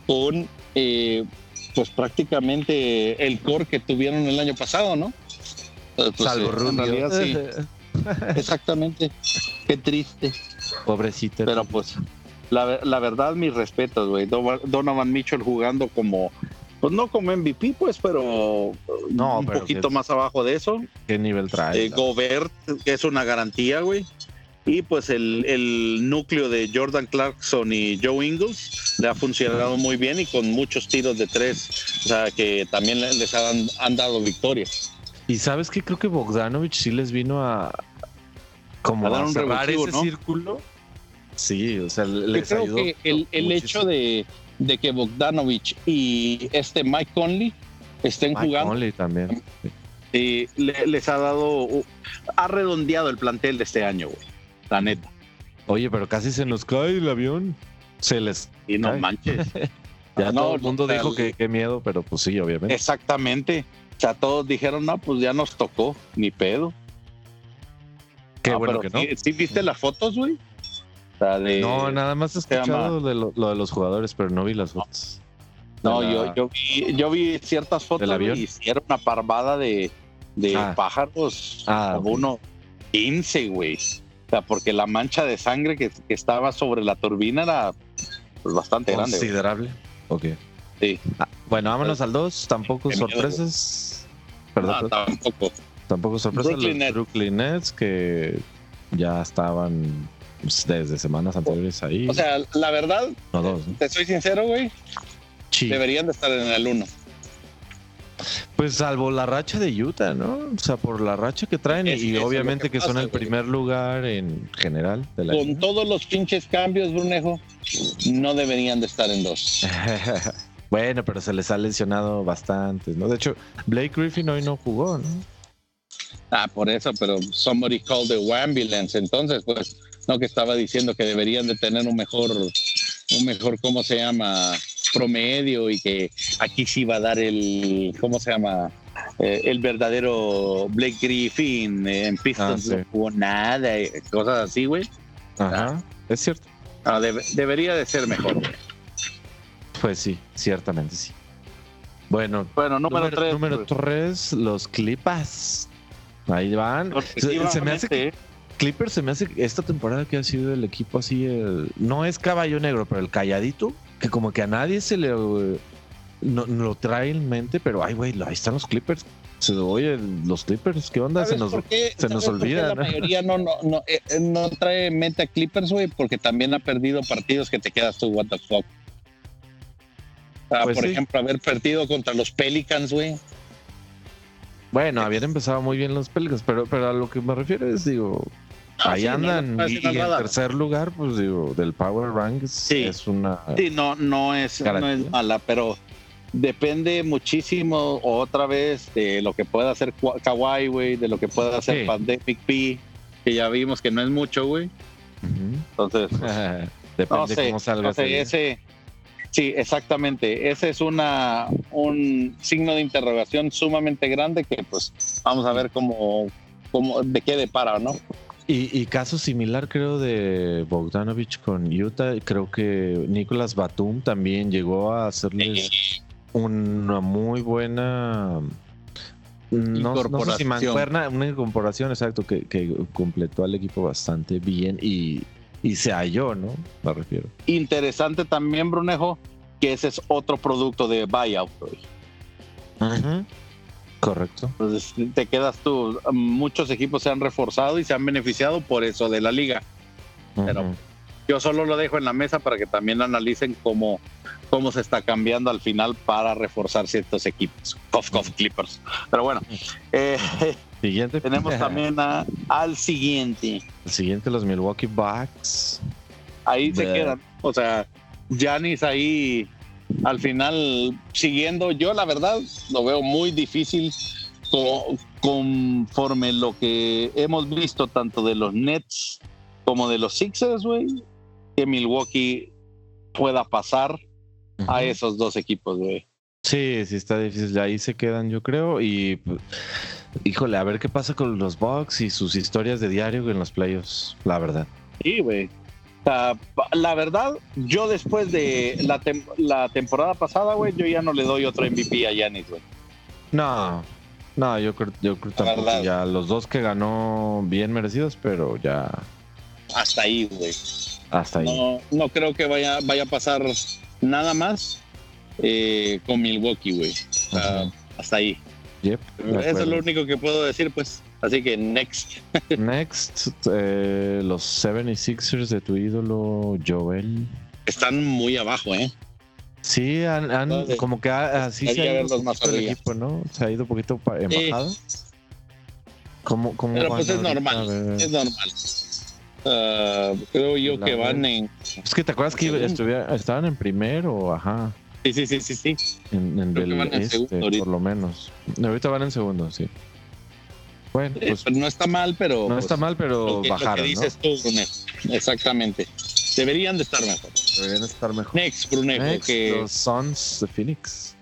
con eh, pues prácticamente el core que tuvieron el año pasado, ¿no? Pues, Salvo eh, sí. Exactamente. Qué triste. Pobrecito. Pero pues, la, la verdad, mis respetos, güey. Donovan Mitchell jugando como, pues no como MVP, pues, pero no, un poquito más abajo de eso. ¿Qué nivel trae? Eh, Gobert, que es una garantía, güey. Y pues el, núcleo de Jordan Clarkson y Joe Ingles le ha funcionado muy bien y con muchos tiros de tres, o sea que también les han, dado victorias. Y sabes que creo que Bogdanovich sí les vino a como a, dar un cerrar ese círculo. Sí, o sea, les Yo creo que el, el hecho de, que Bogdanovich y este Mike Conley estén Mike jugando. Conley también. Sí, les ha dado, ha redondeado el plantel de este año, güey la neta. Oye, pero casi se nos cae el avión. Se les. Y no manches. ya todo el mundo dijo que qué miedo, pero pues sí, obviamente. Exactamente. O sea, todos dijeron, no, pues ya nos tocó, ni pedo. Qué bueno que no. ¿sí, viste las fotos, güey? no, nada más he escuchado de lo, de los jugadores, pero no vi las fotos. No, yo, yo, vi, yo vi ciertas fotos y hicieron una parvada de, de ah. pájaros ah, como uno 15, güey porque la mancha de sangre que, estaba sobre la turbina era pues, bastante grande. Considerable. Ok. Sí. Ah, bueno, vámonos al 2. Tampoco Qué miedo. sorpresas. Perdón, No, perdón. tampoco. tampoco sorpresas. Brooklyn los Nets. Brooklyn Nets que ya estaban pues, desde semanas anteriores ahí. O sea, la verdad, no dos. ¿no? te soy sincero, güey, Sí. deberían de estar en el 1. Pues salvo la racha de Utah, ¿no? O sea, por la racha que traen y- Es- obviamente que que, son el güey. primer lugar en general de la Con liga. todos los pinches cambios, Brunejo, no deberían de estar en 2. bueno, pero se les ha lesionado bastante, ¿no? De hecho, Blake Griffin hoy no jugó, ¿no? Ah, por eso, pero somebody called the ambulance. Entonces, pues, no que estaba diciendo que deberían de tener un mejor, un mejor, ¿cómo se llama? Promedio y que aquí sí va a dar el, ¿cómo se llama? Eh, el verdadero Blake Griffin eh, en Pistons Ah, sí. no jugó nada, eh, cosas así, güey. Ajá, es cierto. Ah, debe- debería de ser mejor. güey. Pues sí, ciertamente sí. Bueno, Bueno, número pues. 3. número tres, los Clippers. Ahí van. Se, se me hace que Clippers se me hace que esta temporada que ha sido el equipo así, el, no es caballo negro, pero el calladito, que como que a nadie se le no, no lo trae en mente, pero ay, güey, ahí están los Clippers. Se, oye, los Clippers, ¿qué onda? Se ¿Sabes nos, qué? se nos ¿Sabes por qué olvida, La ¿no? mayoría no, no, no, eh, eh, no trae en mente a Clippers, güey, porque también ha perdido partidos que te quedas tú, what the fuck. Pues por sí. ejemplo, haber perdido contra los Pelicans, güey. Bueno, habían empezado muy bien los Pelicans, pero, pero a lo que me refiero es, digo, ahí sí, no andan y, y en tercer lugar, pues digo, del Power Rank Sí. es una... Sí, no, no es, no es mala, pero depende muchísimo otra vez de lo que pueda hacer Kawhi, güey, de lo que pueda hacer Sí. Pandemic P, que ya vimos que no es mucho, güey. Entonces, Depende no sé, cómo salga no sé, ese, sí, exactamente. Ese es una un signo de interrogación sumamente grande que, pues, vamos a ver cómo, cómo de qué depara, ¿no? Y, y caso similar creo de Bogdanovich con Utah, creo que Nicolas Batum también llegó a hacerles una muy buena no, no sé si Incorporación. mancuerna, una incorporación exacto que, que completó al equipo bastante bien y, y se halló, ¿no? Me refiero. Interesante también, Brunejo, que ese es otro producto de buyout, güey. Correcto. Entonces te quedas tú. Muchos equipos se han reforzado y se han beneficiado por eso de la liga. Pero-. Yo solo lo dejo en la mesa para que también analicen cómo, cómo se está cambiando al final para reforzar ciertos equipos. Cough, cough, Clippers. Pero bueno, eh, Siguiente. tenemos también a- al siguiente. El siguiente, los Milwaukee Bucks. Ahí se quedan. O sea, Janis ahí al final siguiendo. Yo la verdad lo veo muy difícil co- conforme lo que hemos visto tanto de los Nets como de los Sixers, güey, que Milwaukee pueda pasar a esos dos equipos, güey. Sí, sí está difícil. Ahí se quedan, yo creo. Y híjole, a ver qué pasa con los Bucks y sus historias de diario en los playoffs, la verdad. Sí, güey. Sea, la verdad, yo después de la, tem- la temporada pasada, güey, yo ya no le doy otro MVP a Giannis, güey. No, no, yo creo, yo creo tampoco. verdad. Ya los dos que ganó bien merecidos, pero ya Hasta ahí, güey. hasta ahí. No, no creo que vaya, vaya a pasar nada más eh, con Milwaukee, güey. O sea, Ujú. Hasta ahí. Yep, Eso es lo único que puedo decir, pues. Así que next. Next, eh, los 76ers de tu ídolo Joel. Están muy abajo, ¿eh? Sí, han, como que ha- así se ha ido más el equipo, ¿no? Se ha ido un poquito en bajada. ¿Cómo, cómo Pero pues es ahorita? normal. Es normal. Ah, creo yo La que van en. Es que te acuerdas que estaban en primero, ajá, Sí, sí, sí, sí, sí. en, en Creo que del van en este, segundo por lo menos. Ahorita van en segundo, sí. Bueno, Eh, pues pues no está mal, pero. no pues, está mal, pero lo que bajaron, ¿no? dices tú, Brunejo. Exactamente. Deberían de estar mejor. Deberían estar mejor. Next, Brunejo, Next, que los Suns de Phoenix.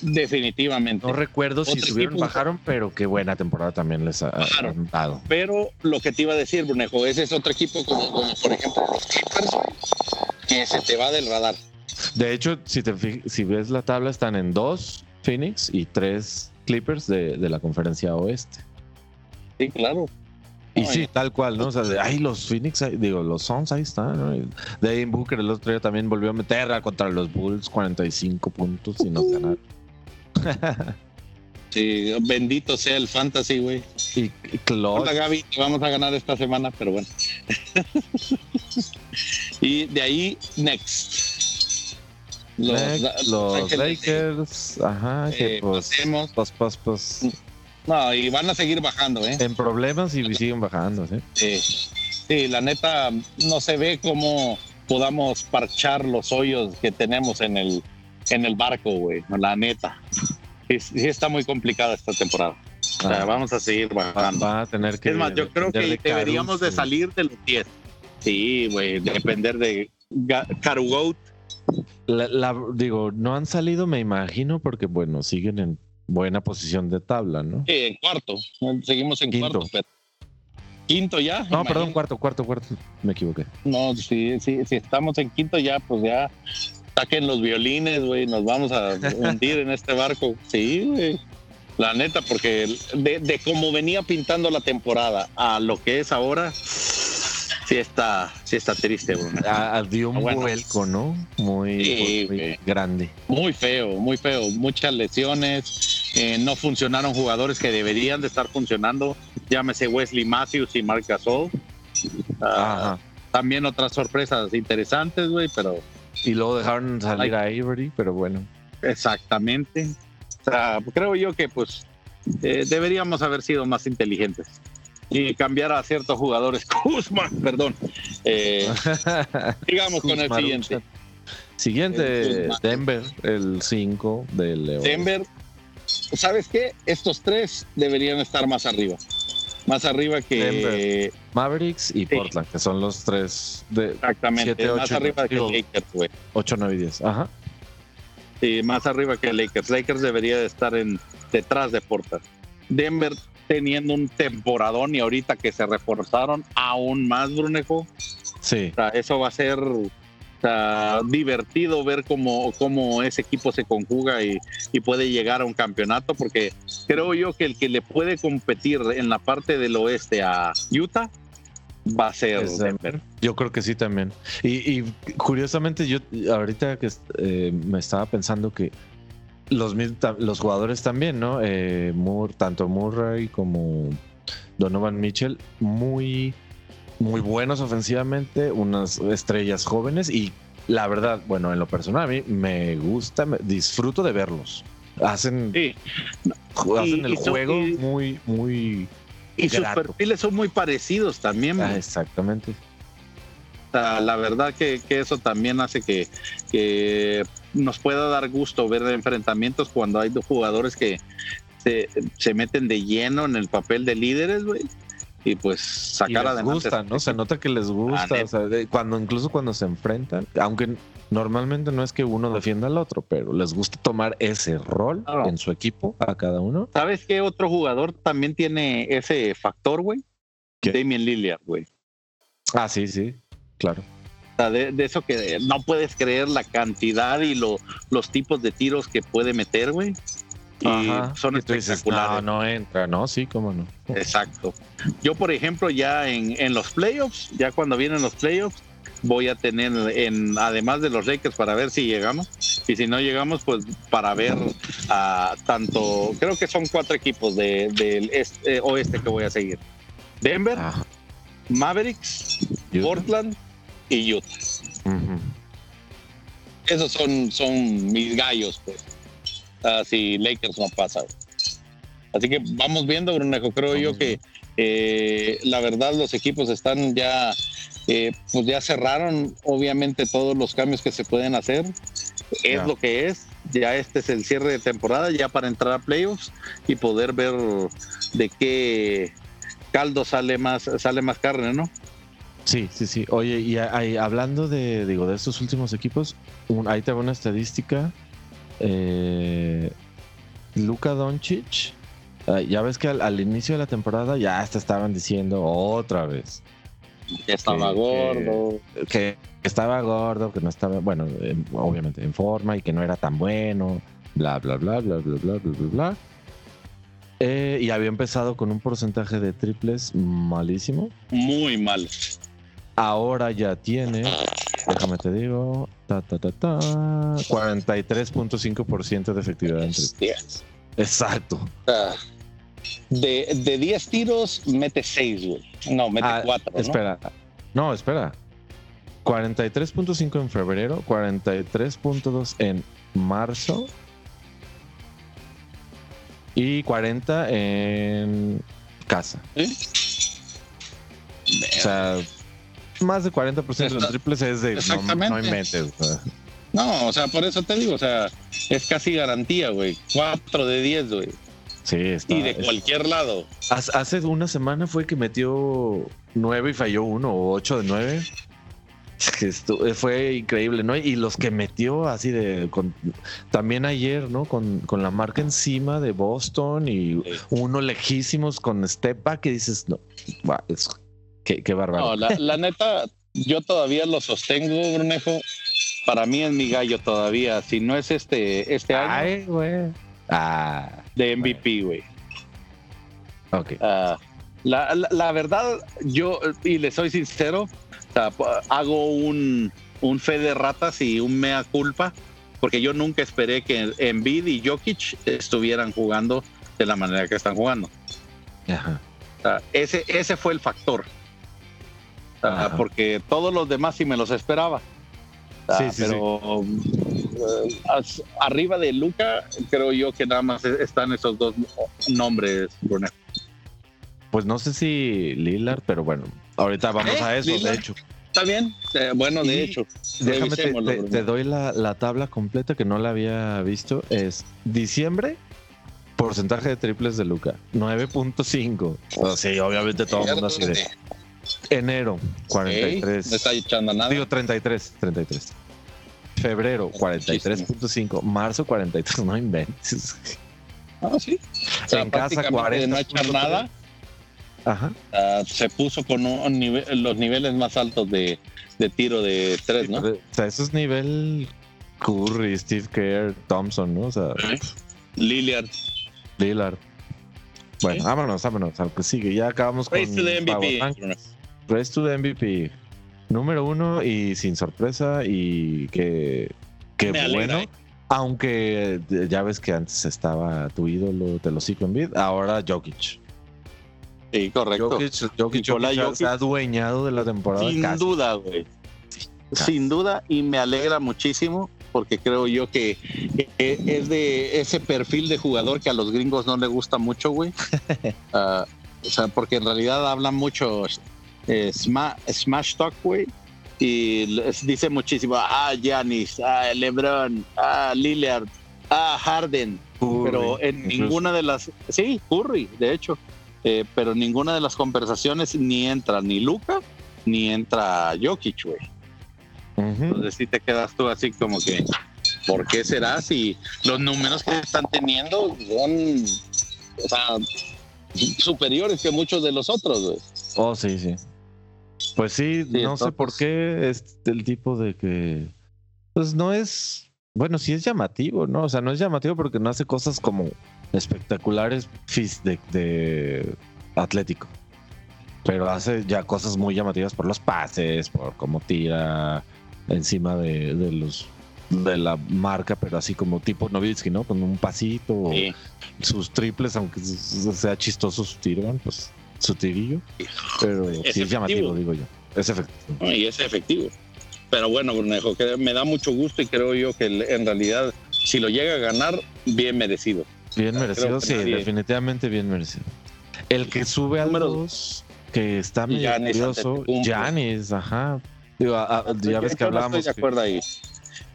definitivamente. No recuerdo si subieron equipo- bajaron, pero qué buena temporada también les ha, Bajaron. han dado. Pero lo que te iba a decir, Brunejo, ese es otro equipo como, como por ejemplo los Clippers, que se te va del radar. De hecho, si te si ves la tabla, están en dos Phoenix y tres Clippers de, de la conferencia oeste. Sí, claro. Y sí, tal cual, ¿no? O sea, de, ay, los Phoenix, digo, los Suns ahí están, ¿no? Devin Booker el otro día también volvió a meter contra los Bulls 45 puntos y nos ganaron. sí, bendito sea el fantasy, güey. Y Hola, Gaby, vamos a ganar esta semana, pero bueno. y de ahí, next. Los, Lakers, ajá, que eh, pues, pues, pues, pues no, y van a seguir bajando, ¿eh? En problemas y siguen bajando, ¿sí? Sí, la neta, no se ve cómo podamos parchar los hoyos que tenemos en el, en el barco, güey. La neta. Sí, está muy complicada esta temporada. O sea, ah. vamos a seguir bajando. Va a tener que. Es más, yo creo que deberíamos de salir de los 10. Sí, güey, depender de Carugout. La, digo, no han salido, me imagino, porque bueno, siguen en buena posición de tabla, ¿no? Sí, en cuarto. Seguimos en cuarto. Quinto ya. No, perdón, cuarto, cuarto, cuarto. Me equivoqué. No, sí, sí, si estamos en quinto ya, pues ya saquen los violines, güey. Nos vamos a hundir en este barco. Sí, güey. La neta, porque de, de cómo venía pintando la temporada a lo que es ahora, sí está, sí está triste, güey. dio un vuelco, ¿no? Muy, grande. Muy feo, muy feo. Muchas lesiones. Eh, no funcionaron jugadores que deberían de estar funcionando. Llámese Wesley Matthews y Marc Gasol. Ah, también otras sorpresas interesantes, güey, pero. Y luego dejaron salir a Avery, pero bueno. Exactamente. O sea, creo yo que pues eh, deberíamos haber sido más inteligentes y cambiar a ciertos jugadores. Kuzma, perdón. Eh, digamos con el siguiente. Siguiente, Denver, el 5 del León. Denver, ¿sabes qué? Estos tres deberían estar más arriba. Más arriba que Mavericks y Portland, que son los tres de Exactamente, más arriba que Lakers, güey. 8, 9 y 10. Ajá. Sí, más arriba que Lakers. Lakers debería de estar en detrás de Portland. Denver teniendo un temporadón y ahorita que se reforzaron aún más, Brunejo. Sí. eso va a ser divertido ver cómo, cómo ese equipo se conjuga y, puede llegar a un campeonato, porque creo yo que el que le puede competir en la parte del oeste a Utah va a ser Denver. Yo creo que sí también. Y, curiosamente, yo ahorita que eh, me estaba pensando que los, los jugadores también, ¿no? Eh, tanto Murray como Donovan Mitchell, muy, muy buenos ofensivamente, unas estrellas jóvenes y la verdad, bueno, en lo personal a mí me gusta, disfruto de verlos. Hacen, hacen el juego muy, muy... Y sus perfiles son muy parecidos también. Ah, exactamente. La verdad que, eso también hace que, que nos pueda dar gusto ver enfrentamientos cuando hay dos jugadores que se, meten de lleno en el papel de líderes, güey. Y pues sacar y les gusta, ¿no? Se nota que les gusta, o sea, cuando incluso cuando se enfrentan, aunque normalmente no es que uno defienda al otro, pero les gusta tomar ese rol en su equipo a cada uno. ¿Sabes qué otro jugador también tiene ese factor, güey? Damien Lillard, güey. Ah, sí, sí, claro. De, eso que no puedes creer la cantidad y lo, los tipos de tiros que puede meter, güey. Y son espectaculares. no, no entra, ¿no? Sí, cómo no. Exacto. Yo, por ejemplo, ya en, en los playoffs, ya cuando vienen los playoffs, voy a tener en además de los Lakers para ver si llegamos y si no llegamos pues para ver a tanto creo que son cuatro equipos del este, oeste que voy a seguir Denver Mavericks Portland y Utah. Esos son, son mis gallos, pues. si Lakers no pasa. Así que vamos viendo, Brunejo. Creo yo que eh, la verdad los equipos están ya, eh, pues ya cerraron obviamente todos los cambios que se pueden hacer. Es lo que es. Ya este es el cierre de temporada, ya para entrar a playoffs y poder ver de qué caldo sale más, sale más carne, ¿no? Sí, sí, sí. Oye, y hablando de, digo, de estos últimos equipos, ahí te va una estadística. Eh, Luka Doncic, ah, ya ves que al, inicio de la temporada ya hasta estaban diciendo otra vez. Que estaba gordo. Que, estaba gordo, que no estaba, bueno, obviamente en forma y que no era tan bueno, bla, bla, bla, bla, bla, bla, bla, bla, bla. Eh, y había empezado con un porcentaje de triples malísimo. Muy mal. Ahora ya tiene, déjame te digo, ta, ta, ta, ta, 43.5% de efectividad en triples. Exacto. De, de 10 tiros, mete 6, güey. No, mete Ah, 4. ¿no? Espera. No, espera. 43.5 en febrero, 43.2 en marzo y 40 en casa. O sea, más de 40% de Está- triples es de no, Exactamente. no inventes. o sea. No, o sea, por eso te digo, o sea, es casi garantía, güey. 4 de 10, güey. Sí, está. Y de es- cualquier lado. Hace una semana fue que metió 9 y falló uno o 8 de 9. Que estu- eh, fue increíble, ¿no? Y los que metió así de... con- también ayer, ¿no? Con, con la marca encima de Boston y uno lejísimos con step back que dices, no, es, qué, qué bárbaro. No, la, la neta, yo todavía lo sostengo, Brunejo. Para mí es mi gallo todavía. Si no es este, este año, Ay, güey. Ah, de MVP, güey. ok. Ah, la, la- la verdad, yo, y le soy sincero, o sea, po- hago un, un fe de ratas y un mea culpa, porque yo nunca esperé que Embiid y Jokic estuvieran jugando de la manera que están jugando. Ajá. O sea, ese, ese fue el factor. Ajá. porque todos los demás sí me los esperaba. Sea, Sí, sí, pero eh, as- arriba de Luca, creo yo que nada más están esos dos nombres, Bruno. Pues no sé si Lillard, pero bueno, ahorita vamos ¿Eh? a eso, Lillard. de hecho. Está bien, eh, bueno, de Y hecho. Déjame, te, te- te doy la, la tabla completa que no la había visto. Es diciembre, porcentaje de triples de Luca, 9.5. O sea, sí, obviamente todo el mundo así de... Enero, Ok, 43. No está echando nada. Digo 33, 33. Febrero, 43.5. Marzo, 43. No inventes. Ah, sí. O sea, En casa, prácticamente de 40. no echar nada, Ajá. ah, se puso con un- los niveles más altos de, de tiro de tres, ¿no? O sea, eso es nivel Curry, Steve Kerr, Thompson, ¿no? O sea, Lillard. Lillard. Bueno, Sí. vámonos, vámonos. Al que sigue. Ya acabamos con Race to the MVP. Race to the MVP. Número uno y sin sorpresa y que, que Me bueno. ¿eh? Aunque ya ves que antes estaba tu ídolo, te lo sigo en vid, ahora Jokic. Sí, correcto. Jokic, Jokic, Jokic Jokic. se ha adueñado de la temporada Sin casi. duda, güey. Sin duda, y me alegra muchísimo porque creo yo que es de ese perfil de jugador que a los gringos no le gusta mucho, güey. Ah, o sea, porque en realidad hablan mucho eh, sma- smash talk, güey. Y les dice muchísimo, ah, Giannis, ah, LeBron, ah, Lillard, ah, Harden. Curry, pero en ninguna de las sí Curry de hecho eh, pero en ninguna de las conversaciones ni entra ni Luca ni entra Jokic güey entonces sí te quedas tú así como que ¿por qué será si los números que están teniendo son o sea superiores que muchos de los otros güey Oh, sí, sí. Pues sí, Sí, no sé por qué es el tipo de que. Pues no es. Bueno, sí es llamativo, ¿no? O sea, no es llamativo porque no hace cosas como espectaculares de, de atlético. Pero hace ya cosas muy llamativas por los pases, por cómo tira encima de, de los de la marca, pero así como tipo Novitsky, ¿no? Con un pasito, Sí. sus triples, aunque sea chistoso su tirón, pues su tirillo. Pero sí es efectivo. llamativo, digo yo. Es efectivo. ¿no? y es efectivo pero bueno Brunejo que me da mucho gusto y creo yo que en realidad si lo llega a ganar bien merecido Bien merecido, sí, nadie- definitivamente bien merecido. El que sube al Número 2, que está medio Giannis curioso. Giannis, ajá. Digo, a- a- ya ves que no estoy de que- acuerdo ahí.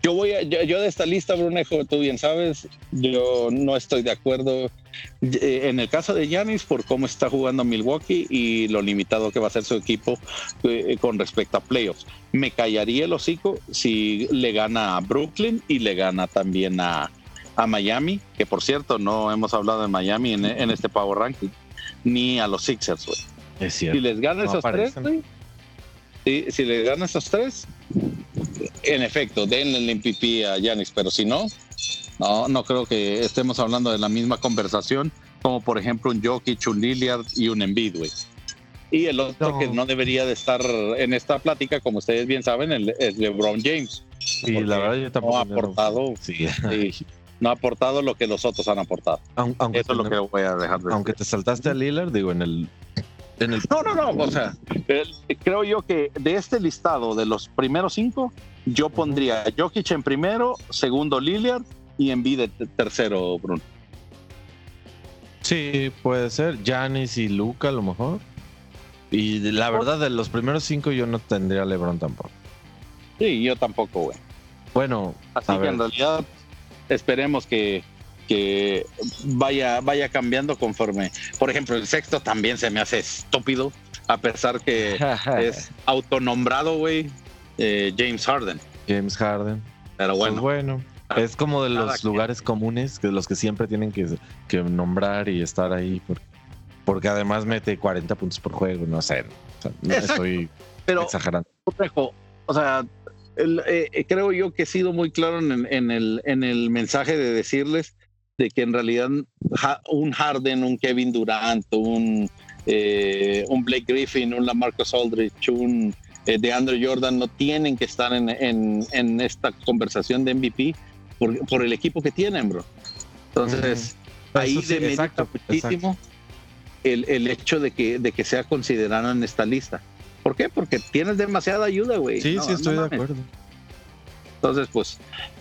Yo voy a, yo, yo de esta lista, Brunejo, tú bien sabes, yo no estoy de acuerdo en el caso de Yanis por cómo está jugando Milwaukee y lo limitado que va a ser su equipo eh, con respecto a playoffs. Me callaría el hocico si le gana a Brooklyn y le gana también a, a Miami, que por cierto no hemos hablado de Miami en, en este Power Ranking, ni a los Sixers, güey. Es Si cierto. les gana No esos tres, si, si les gana esos tres, en efecto, denle el MVP a Yanis, pero si no, no, no creo que estemos hablando de la misma conversación como por ejemplo un Jokic, un Lillard y un Embiid, güey. Y el otro que no debería de estar en esta plática, como ustedes bien saben, es LeBron James. Y la verdad yo tampoco no ha aportado, sí. no ha aportado lo que los otros han aportado. Aunque Eso es lo que voy a dejar de Aunque te saltaste a Lillard, digo, en el, en el... No, no, no, o sea, creo yo que de este listado de los primeros cinco, yo pondría a Jokic en primero, segundo Lillard y Embiid tercero, Bruno. Sí, puede ser. Janis y Luca a lo mejor. Y la verdad, de los primeros cinco yo no tendría a LeBron tampoco. Sí, yo tampoco, güey. Bueno, así que en realidad esperemos que, que vaya, vaya cambiando conforme. Por ejemplo, el sexto también se me hace estúpido, a pesar que es autonombrado, güey, eh, James Harden. James Harden. Pero bueno. Pues bueno. Es como de los lugares comunes, de los que siempre tienen que, que nombrar y estar ahí, porque, porque, además mete 40 puntos por juego, no sé, no estoy Pero, exagerando. O sea, eh, creo yo que he sido muy claro en, en, el, en el mensaje de decirles de que en realidad un Harden, un Kevin Durant, un, eh, un Blake Griffin, un Lamarcus Aldridge, un de Andrew Jordan no tienen que estar en, en, en esta conversación de MVP por, el equipo que tienen, bro. Entonces, ahí sí, demerita muchísimo el, el, hecho de que, de que sea considerado en esta lista. ¿Por qué? Porque tienes demasiada ayuda, güey. Sí, sí, estoy de acuerdo. Entonces, pues,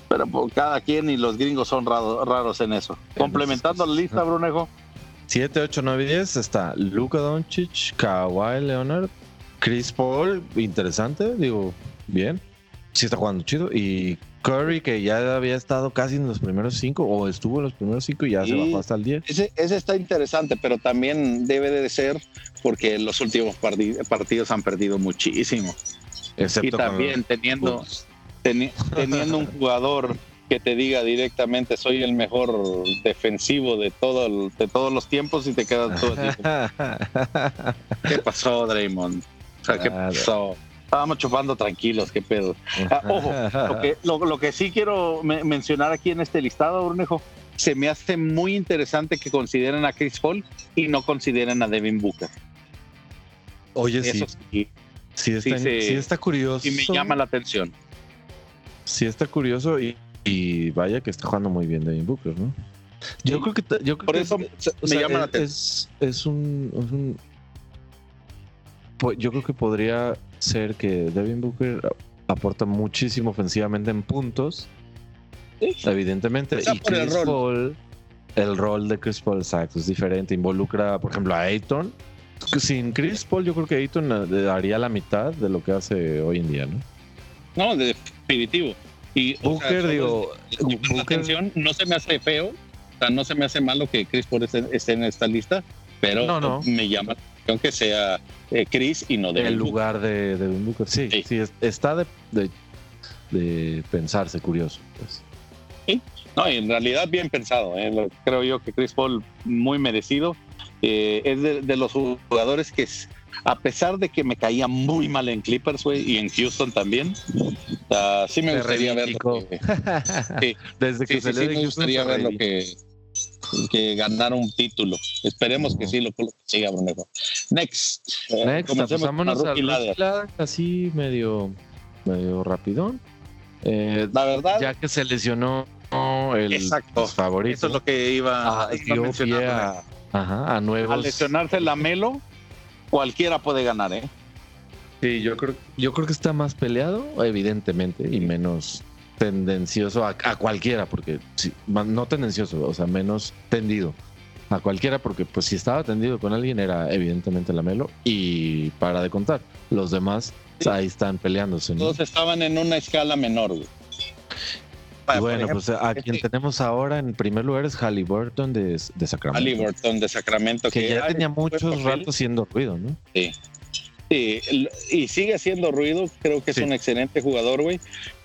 pero por cada quien y los gringos son raros en eso. Complementando la lista, Brunejo. 7, 8, 9 10 está Luka Doncic, Kawhi Leonard, Chris Paul, interesante, digo, bien. Sí está jugando chido. Y Curry, que ya había estado casi en los primeros cinco, o estuvo en los primeros cinco y ya se bajó hasta el 10. Ese, está interesante, pero también debe de ser porque los últimos partidos han perdido muchísimo. y también teniendo, teniendo un jugador que te diga directamente soy el mejor defensivo de todo de todos los tiempos y te quedas todo así. ¿Qué pasó, Draymond? ¿qué pasó? Estábamos chupando tranquilos, qué pedo. Ah, ojo, lo que, sí quiero mencionar aquí en este listado, Brunejo, se me hace muy interesante que consideren a Chris Paul y no consideren a Devin Booker. Oye, sí. Sí, está, curioso. Y me llama la atención. Sí está curioso y, vaya que está jugando muy bien Devin Booker, ¿no? Yo creo que yo creo por eso me llama la atención. Es, un, pues, yo creo que podría ser que Devin Booker aporta muchísimo ofensivamente en puntos. Evidentemente. y Chris el Paul, el rol de Chris Paul, exacto, es diferente. Involucra, por ejemplo, a Ayton. Sin Chris Paul, yo creo que Ayton daría la mitad de lo que hace hoy en día, ¿no? No, definitivo. Y Booker, digo, Atención, no se me hace feo, o sea, no se me hace malo que Chris Paul esté, en esta lista, pero no, me llama que sea eh, Chris y no de El lugar de, de Booker. Sí, sí, está de, de, pensarse, curioso. Pues. Sí, no, en realidad bien pensado. ¿eh? Creo yo que Chris Paul muy merecido. Eh, es de, los jugadores que, a pesar de que me caía muy mal en Clippers, güey, y en Houston también, sí me gustaría verlo. sí, Desde que se sí, me gustaría verlo que que ganar un título. Esperemos que sí lo consiga Brunejo. Next. Next, vámonos a la así medio, medio rapidón. Eh, la verdad. Ya que se lesionó el exacto, favorito. Eso es lo que iba a, a, ajá, a nuevos. Al lesionarse la Melo, cualquiera puede ganar, ¿eh? Sí, yo creo, yo creo que está más peleado, evidentemente, y menos tendencioso a, cualquiera, porque sí, no tendencioso, o sea, menos tendido a cualquiera, porque pues si estaba tendido con alguien era evidentemente la Melo y para de contar, los demás ahí están peleándose. Todos estaban en una escala menor, bueno, pues a quien tenemos ahora en primer lugar es Halliburton de, de Sacramento. Halliburton de Sacramento. Que, ya tenía muchos ratos siendo ruido, ¿no? Sí. Sí, y sigue haciendo ruido. Creo que es un excelente jugador, güey.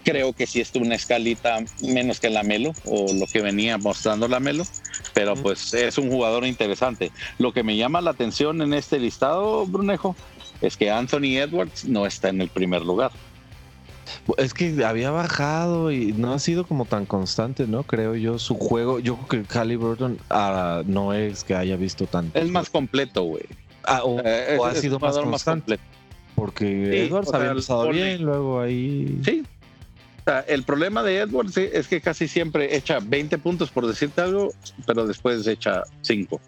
Creo que sí es una escalita menos que la Melo o lo que venía mostrando la Melo, pero pues es un jugador interesante. Lo que me llama la atención en este listado, Brunejo, es que Anthony Edwards no está en el primer lugar. Es que había bajado y no ha sido como tan constante, ¿no? Creo yo, su juego. Yo creo que Halliburton ah, no es que haya visto tanto. Es más completo, güey. Ah, o, eh, ha sido más constante. porque Edwards había empezado bien, luego ahí. Sí. el problema de Edwards es que casi siempre echa 20 puntos por decirte algo, pero después echa 5.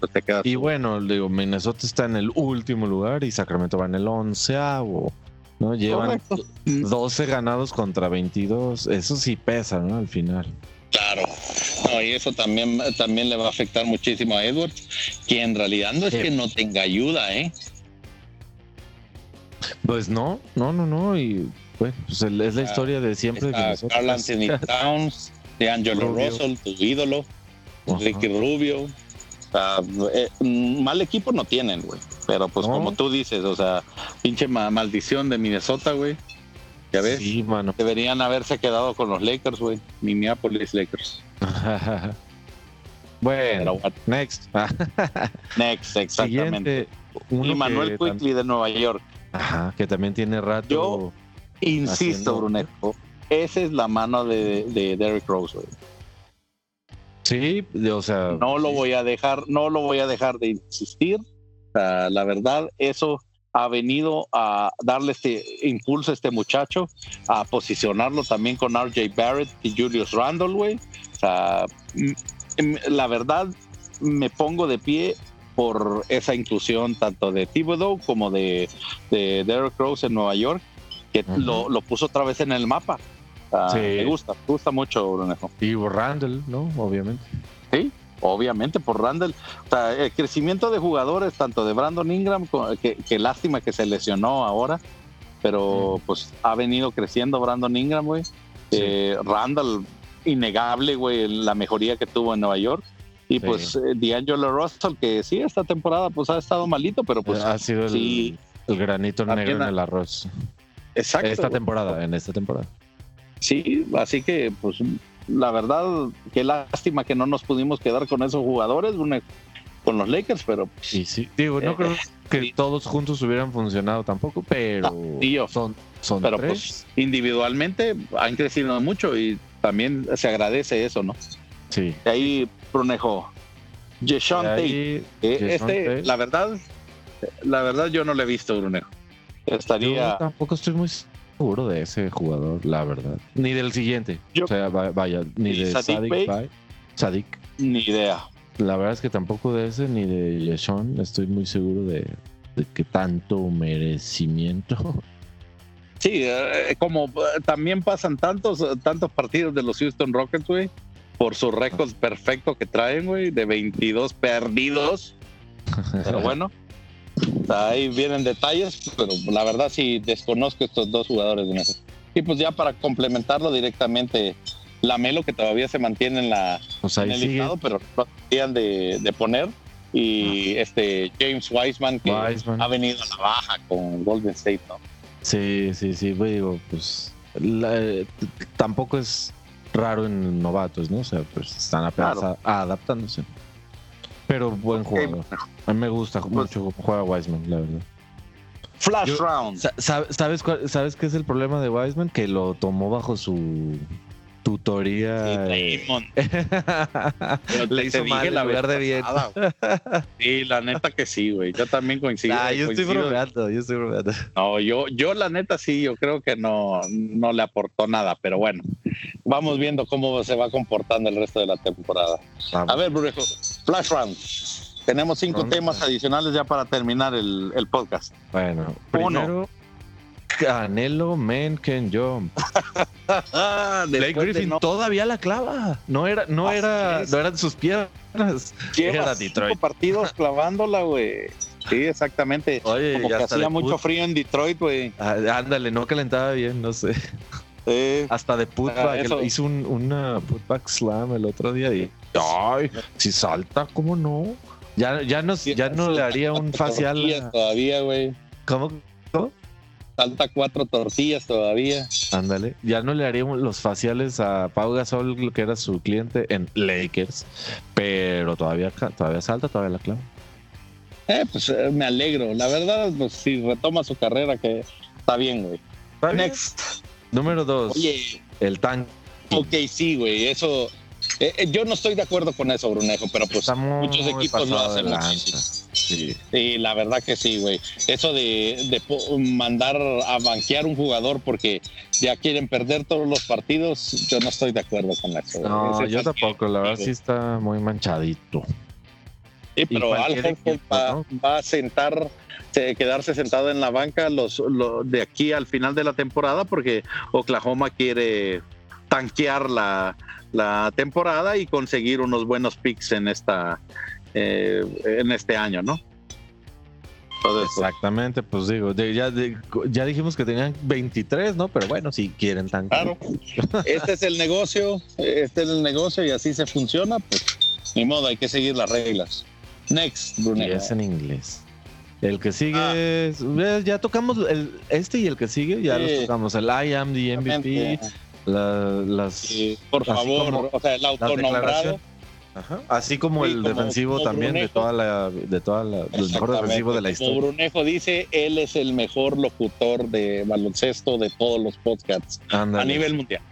Pues y bueno, digo, Minnesota está en el último lugar y Sacramento va en el onceavo. ¿No? Llevan 12 ganados contra 22. Eso sí pesa, ¿no? Al final. Claro. No, y eso también, también le va a afectar muchísimo a Edwards, que en realidad no es que no tenga ayuda, ¿eh? Pues no, no, no, no. Y pues, pues es la ah, historia de siempre. Carl Anthony Towns, de Angelo Russell, tu ídolo, Ricky Rubio. Eh, mal equipo no tienen, güey. Pero pues como tú dices, o sea, pinche maldición de Minnesota, güey. Ya ves, sí, mano. deberían haberse quedado con los Lakers, güey. Minneapolis Lakers. bueno, next. next, exactamente. y Manuel Quickly de Nueva York. Ajá, que también tiene rato. Yo insisto, Brunejo, esa es la mano de, de Derrick Rose, güey. Sí, o sea. No lo voy a dejar, no lo voy a dejar de insistir. la verdad, eso ha venido a darle este impulso a este muchacho, a posicionarlo también con RJ Barrett y Julius Randle, güey. Sea, la verdad, me pongo de pie por esa inclusión tanto de Thibodeau como de, de Derrick Rose en Nueva York, que lo, lo, puso otra vez en el mapa. Me gusta, me gusta mucho Brunejo. Y Randall, ¿no? Obviamente. Sí, obviamente por Randall. O sea, el crecimiento de jugadores, tanto de Brandon Ingram, que, lástima que se lesionó ahora, pero pues ha venido creciendo Brandon Ingram, güey. Eh, Randall, innegable, güey, la mejoría que tuvo en Nueva York. Y pues eh, D'Angelo Russell, que sí, esta temporada pues ha estado malito, pero pues ha sido el, granito negro en el arroz. Exacto. Esta temporada, en esta temporada. Sí, así que pues la verdad, qué lástima que no nos pudimos quedar con esos jugadores con los Lakers, pero sí, sí. Digo, no eh, creo que todos juntos hubieran funcionado tampoco, pero son, son pero pues individualmente han crecido mucho y también se agradece eso, ¿no? Sí. De ahí Brunejo, Jeshon Tate, este, la verdad, la verdad yo no le he visto Brunejo. Estaría. tampoco estoy muy seguro de ese jugador, la verdad. Ni del siguiente. o sea, vaya, ni de Sadik, Sadik. Ni idea. La verdad es que tampoco de ese ni de Yeshon estoy muy seguro de, de que tanto merecimiento. Sí, eh, como eh, también pasan tantos, tantos partidos de los Houston Rockets, güey, por su récord perfecto que traen, güey, de 22 perdidos. Pero bueno, Ahí vienen detalles, pero la verdad sí desconozco estos dos jugadores de mesa. Y pues ya para complementarlo directamente, la Melo que todavía se mantiene en la pues en el listado, pero tenían de, poner. Y ah. este James Wiseman que ha venido a la baja con Golden State, ¿no? Sí, sí, sí, pues digo, pues tampoco es raro en novatos, ¿no? O sea, pues están apenas adaptándose. Pero buen juego. A mí me gusta pues mucho cómo juega Wiseman, la verdad. Flash round. ¿sabes, ¿Sabes qué es el problema de Wiseman? Que lo tomó bajo su tutoría. Sí, Le hizo mal la lugar de bien. sí, la neta que sí, güey. Yo también coincido. Ah, yo estoy bromeando, yo estoy bromeando. No, yo, yo la neta sí, yo creo que no, no le aportó nada, pero bueno, vamos viendo cómo se va comportando el resto de la temporada. A ver, Brujo, Flash Round. Tenemos cinco temas adicionales ya para terminar el, el podcast. Bueno, primero, Canelo Men Can Jump. Blake Griffin todavía la clava. No era, no era, no eran sus piernas. era Detroit. Cinco partidos clavándola, güey. Sí, exactamente. Oye, Como que hacía mucho frío en Detroit, güey. Ah, ándale, no calentaba bien, no sé. Hasta de putback. Ah, hizo un, una putback slam el otro día y. Ay, si salta, ¿cómo no? Ya, ya, nos, ya no le haría un facial. Todavía, güey. ¿Cómo? Falta cuatro tortillas todavía. Ándale. Ya no le haríamos los faciales a Pau Gasol, que era su cliente en Lakers, pero todavía, todavía salta, todavía la clava. Eh, pues eh, me alegro. La verdad, pues si retoma su carrera, que está bien, güey. Next. Número dos. Oye. El tank. Ok, sí, güey. Eso. Eh, eh, yo no estoy de acuerdo con eso, Brunejo, pero pues muchos equipos lo hacen. Sí. sí, la verdad que sí, güey. Eso de, de, mandar a banquear un jugador porque ya quieren perder todos los partidos, yo no estoy de acuerdo con eso. No, yo tampoco, la verdad sí está muy manchadito. Sí, pero Al va, va, a sentar, quedarse sentado en la banca los, de aquí al final de la temporada porque Oklahoma quiere tanquear la, la temporada y conseguir unos buenos picks en esta eh, en este año, ¿no? Exactamente, pues digo, ya, ya dijimos que tenían 23, ¿no? Pero bueno, si quieren tan Claro, este es el negocio, este es el negocio y así se funciona, pues ni modo, hay que seguir las reglas. Next, Bruno. Y es en inglés. El que sigue, ah. ya tocamos el, este y el que sigue, ya los tocamos. El I am the MVP, las. por favor, o sea, el autonombrado. Ajá. Así como el defensivo también de toda la, de toda la, el mejor defensivo de la historia. Como Brunejo dice, él es el mejor locutor de baloncesto de todos los podcasts a nivel mundial.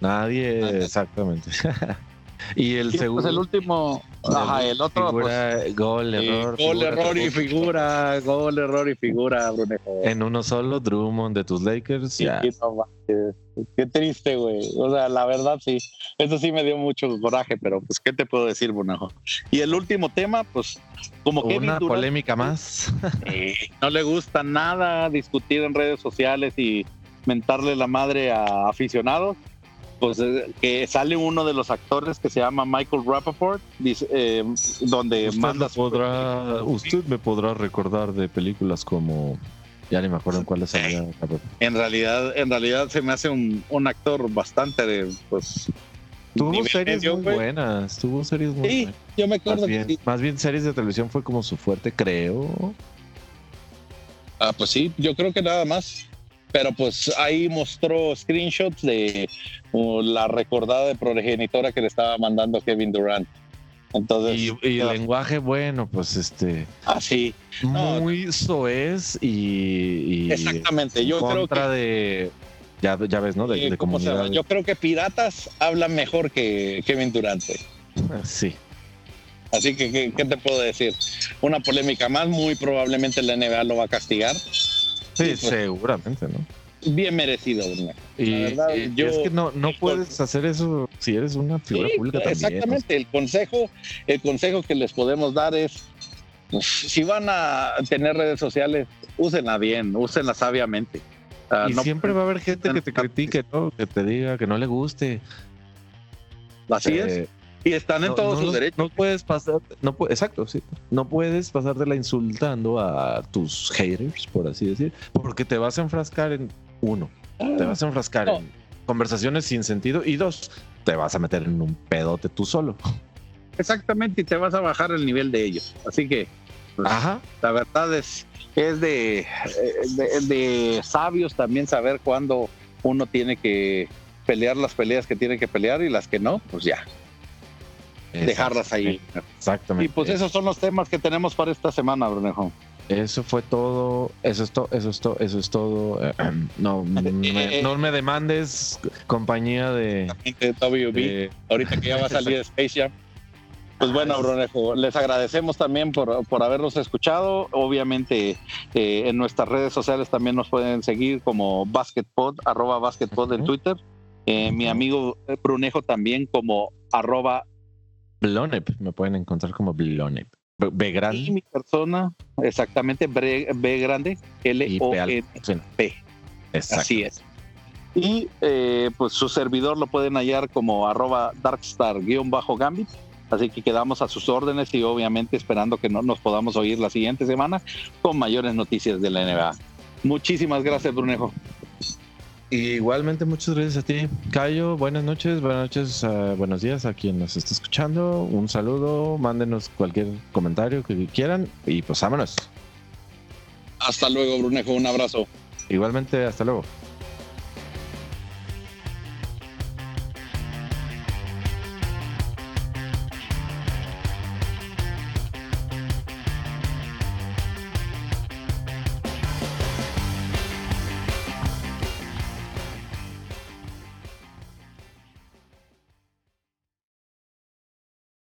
Nadie, exactamente. y el pues, segundo. el último. Ajá, el otro. pues, gol, error. Gol, error y figura. Gol, error y figura, Brunejo. En uno solo, Drummond de tus Lakers. ya. Qué triste, güey. O sea, la verdad sí. Eso sí me dio mucho coraje, pero pues, ¿qué te puedo decir, Brunejo? Y el último tema, pues, como que. Una polémica más. no le gusta nada discutir en redes sociales y mentarle la madre a aficionados pues eh, que sale uno de los actores que se llama Michael Rappaport, eh, donde usted podrá, usted me podrá recordar de películas como ya ni me acuerdo en cuáles En realidad, en realidad se me hace un, actor bastante pues tuvo series muy buenas, tuvo series muy sí, yo me acuerdo más bien, más bien series de televisión fue como su fuerte, creo. Ah, pues sí, yo creo que nada más. Pero pues ahí mostró screenshots de uh, la recordada de progenitora que le estaba mandando Kevin Durant. Entonces, y, el lenguaje, bueno, pues este. Así. Ah, muy soez y, Exactamente, yo creo que. de. Ya, ya ves, ¿no? De, comunidad. Yo creo que Piratas hablan mejor que Kevin Durant. Sí. Así que, ¿qué, ¿qué, te puedo decir? Una polémica más, muy probablemente la NBA lo va a castigar. Sí, pues, seguramente, ¿no? Bien merecido, Y, verdad, yo, es que no, no puedes hacer eso si eres una figura pública también. Exactamente, el consejo, el consejo que les podemos dar es pues, si van a tener redes sociales, úsenla bien, úsenla sabiamente. y siempre va a haber gente que te critique, ¿no? que te diga que no le guste. Así es. Eh, y están en todos sus derechos. No puedes pasar, no exacto, sí. No puedes pasártela insultando a tus haters, por así decir, porque te vas a enfrascar en uno, te vas a enfrascar en conversaciones sin sentido y dos, te vas a meter en un pedote tú solo. Exactamente, y te vas a bajar el nivel de ellos. Así que, pues, la verdad es, es de, de, de sabios también saber cuándo uno tiene que pelear las peleas que tiene que pelear y las que no, pues ya, dejarlas ahí. Exactamente. Y pues esos son los temas que tenemos para esta semana, Brunejo. Eso fue todo, eso es todo, eso es todo, eso es todo. no, me, no me demandes compañía de, WB, ahorita que ya va a salir Space Jam. Pues bueno, Brunejo, les agradecemos también por, por habernos escuchado. Obviamente eh, en nuestras redes sociales también nos pueden seguir como basketpod, arroba basketpod en Twitter. Eh, mi amigo Brunejo también como arroba Blonep, me pueden encontrar como Blonep. B grande. Y mi persona, exactamente, B, grande, L-O-N-P. Así es. Y eh, pues su servidor lo pueden hallar como arroba darkstar-gambit. Así que quedamos a sus órdenes y obviamente esperando que no nos podamos oír la siguiente semana con mayores noticias de la NBA. Muchísimas gracias, Brunejo. Igualmente, muchas gracias a ti, Cayo. Buenas noches, buenas noches, uh, buenos días a quien nos está escuchando. Un saludo, mándenos cualquier comentario que quieran y pues vámonos. Hasta luego, Brunejo, un abrazo. Igualmente, hasta luego.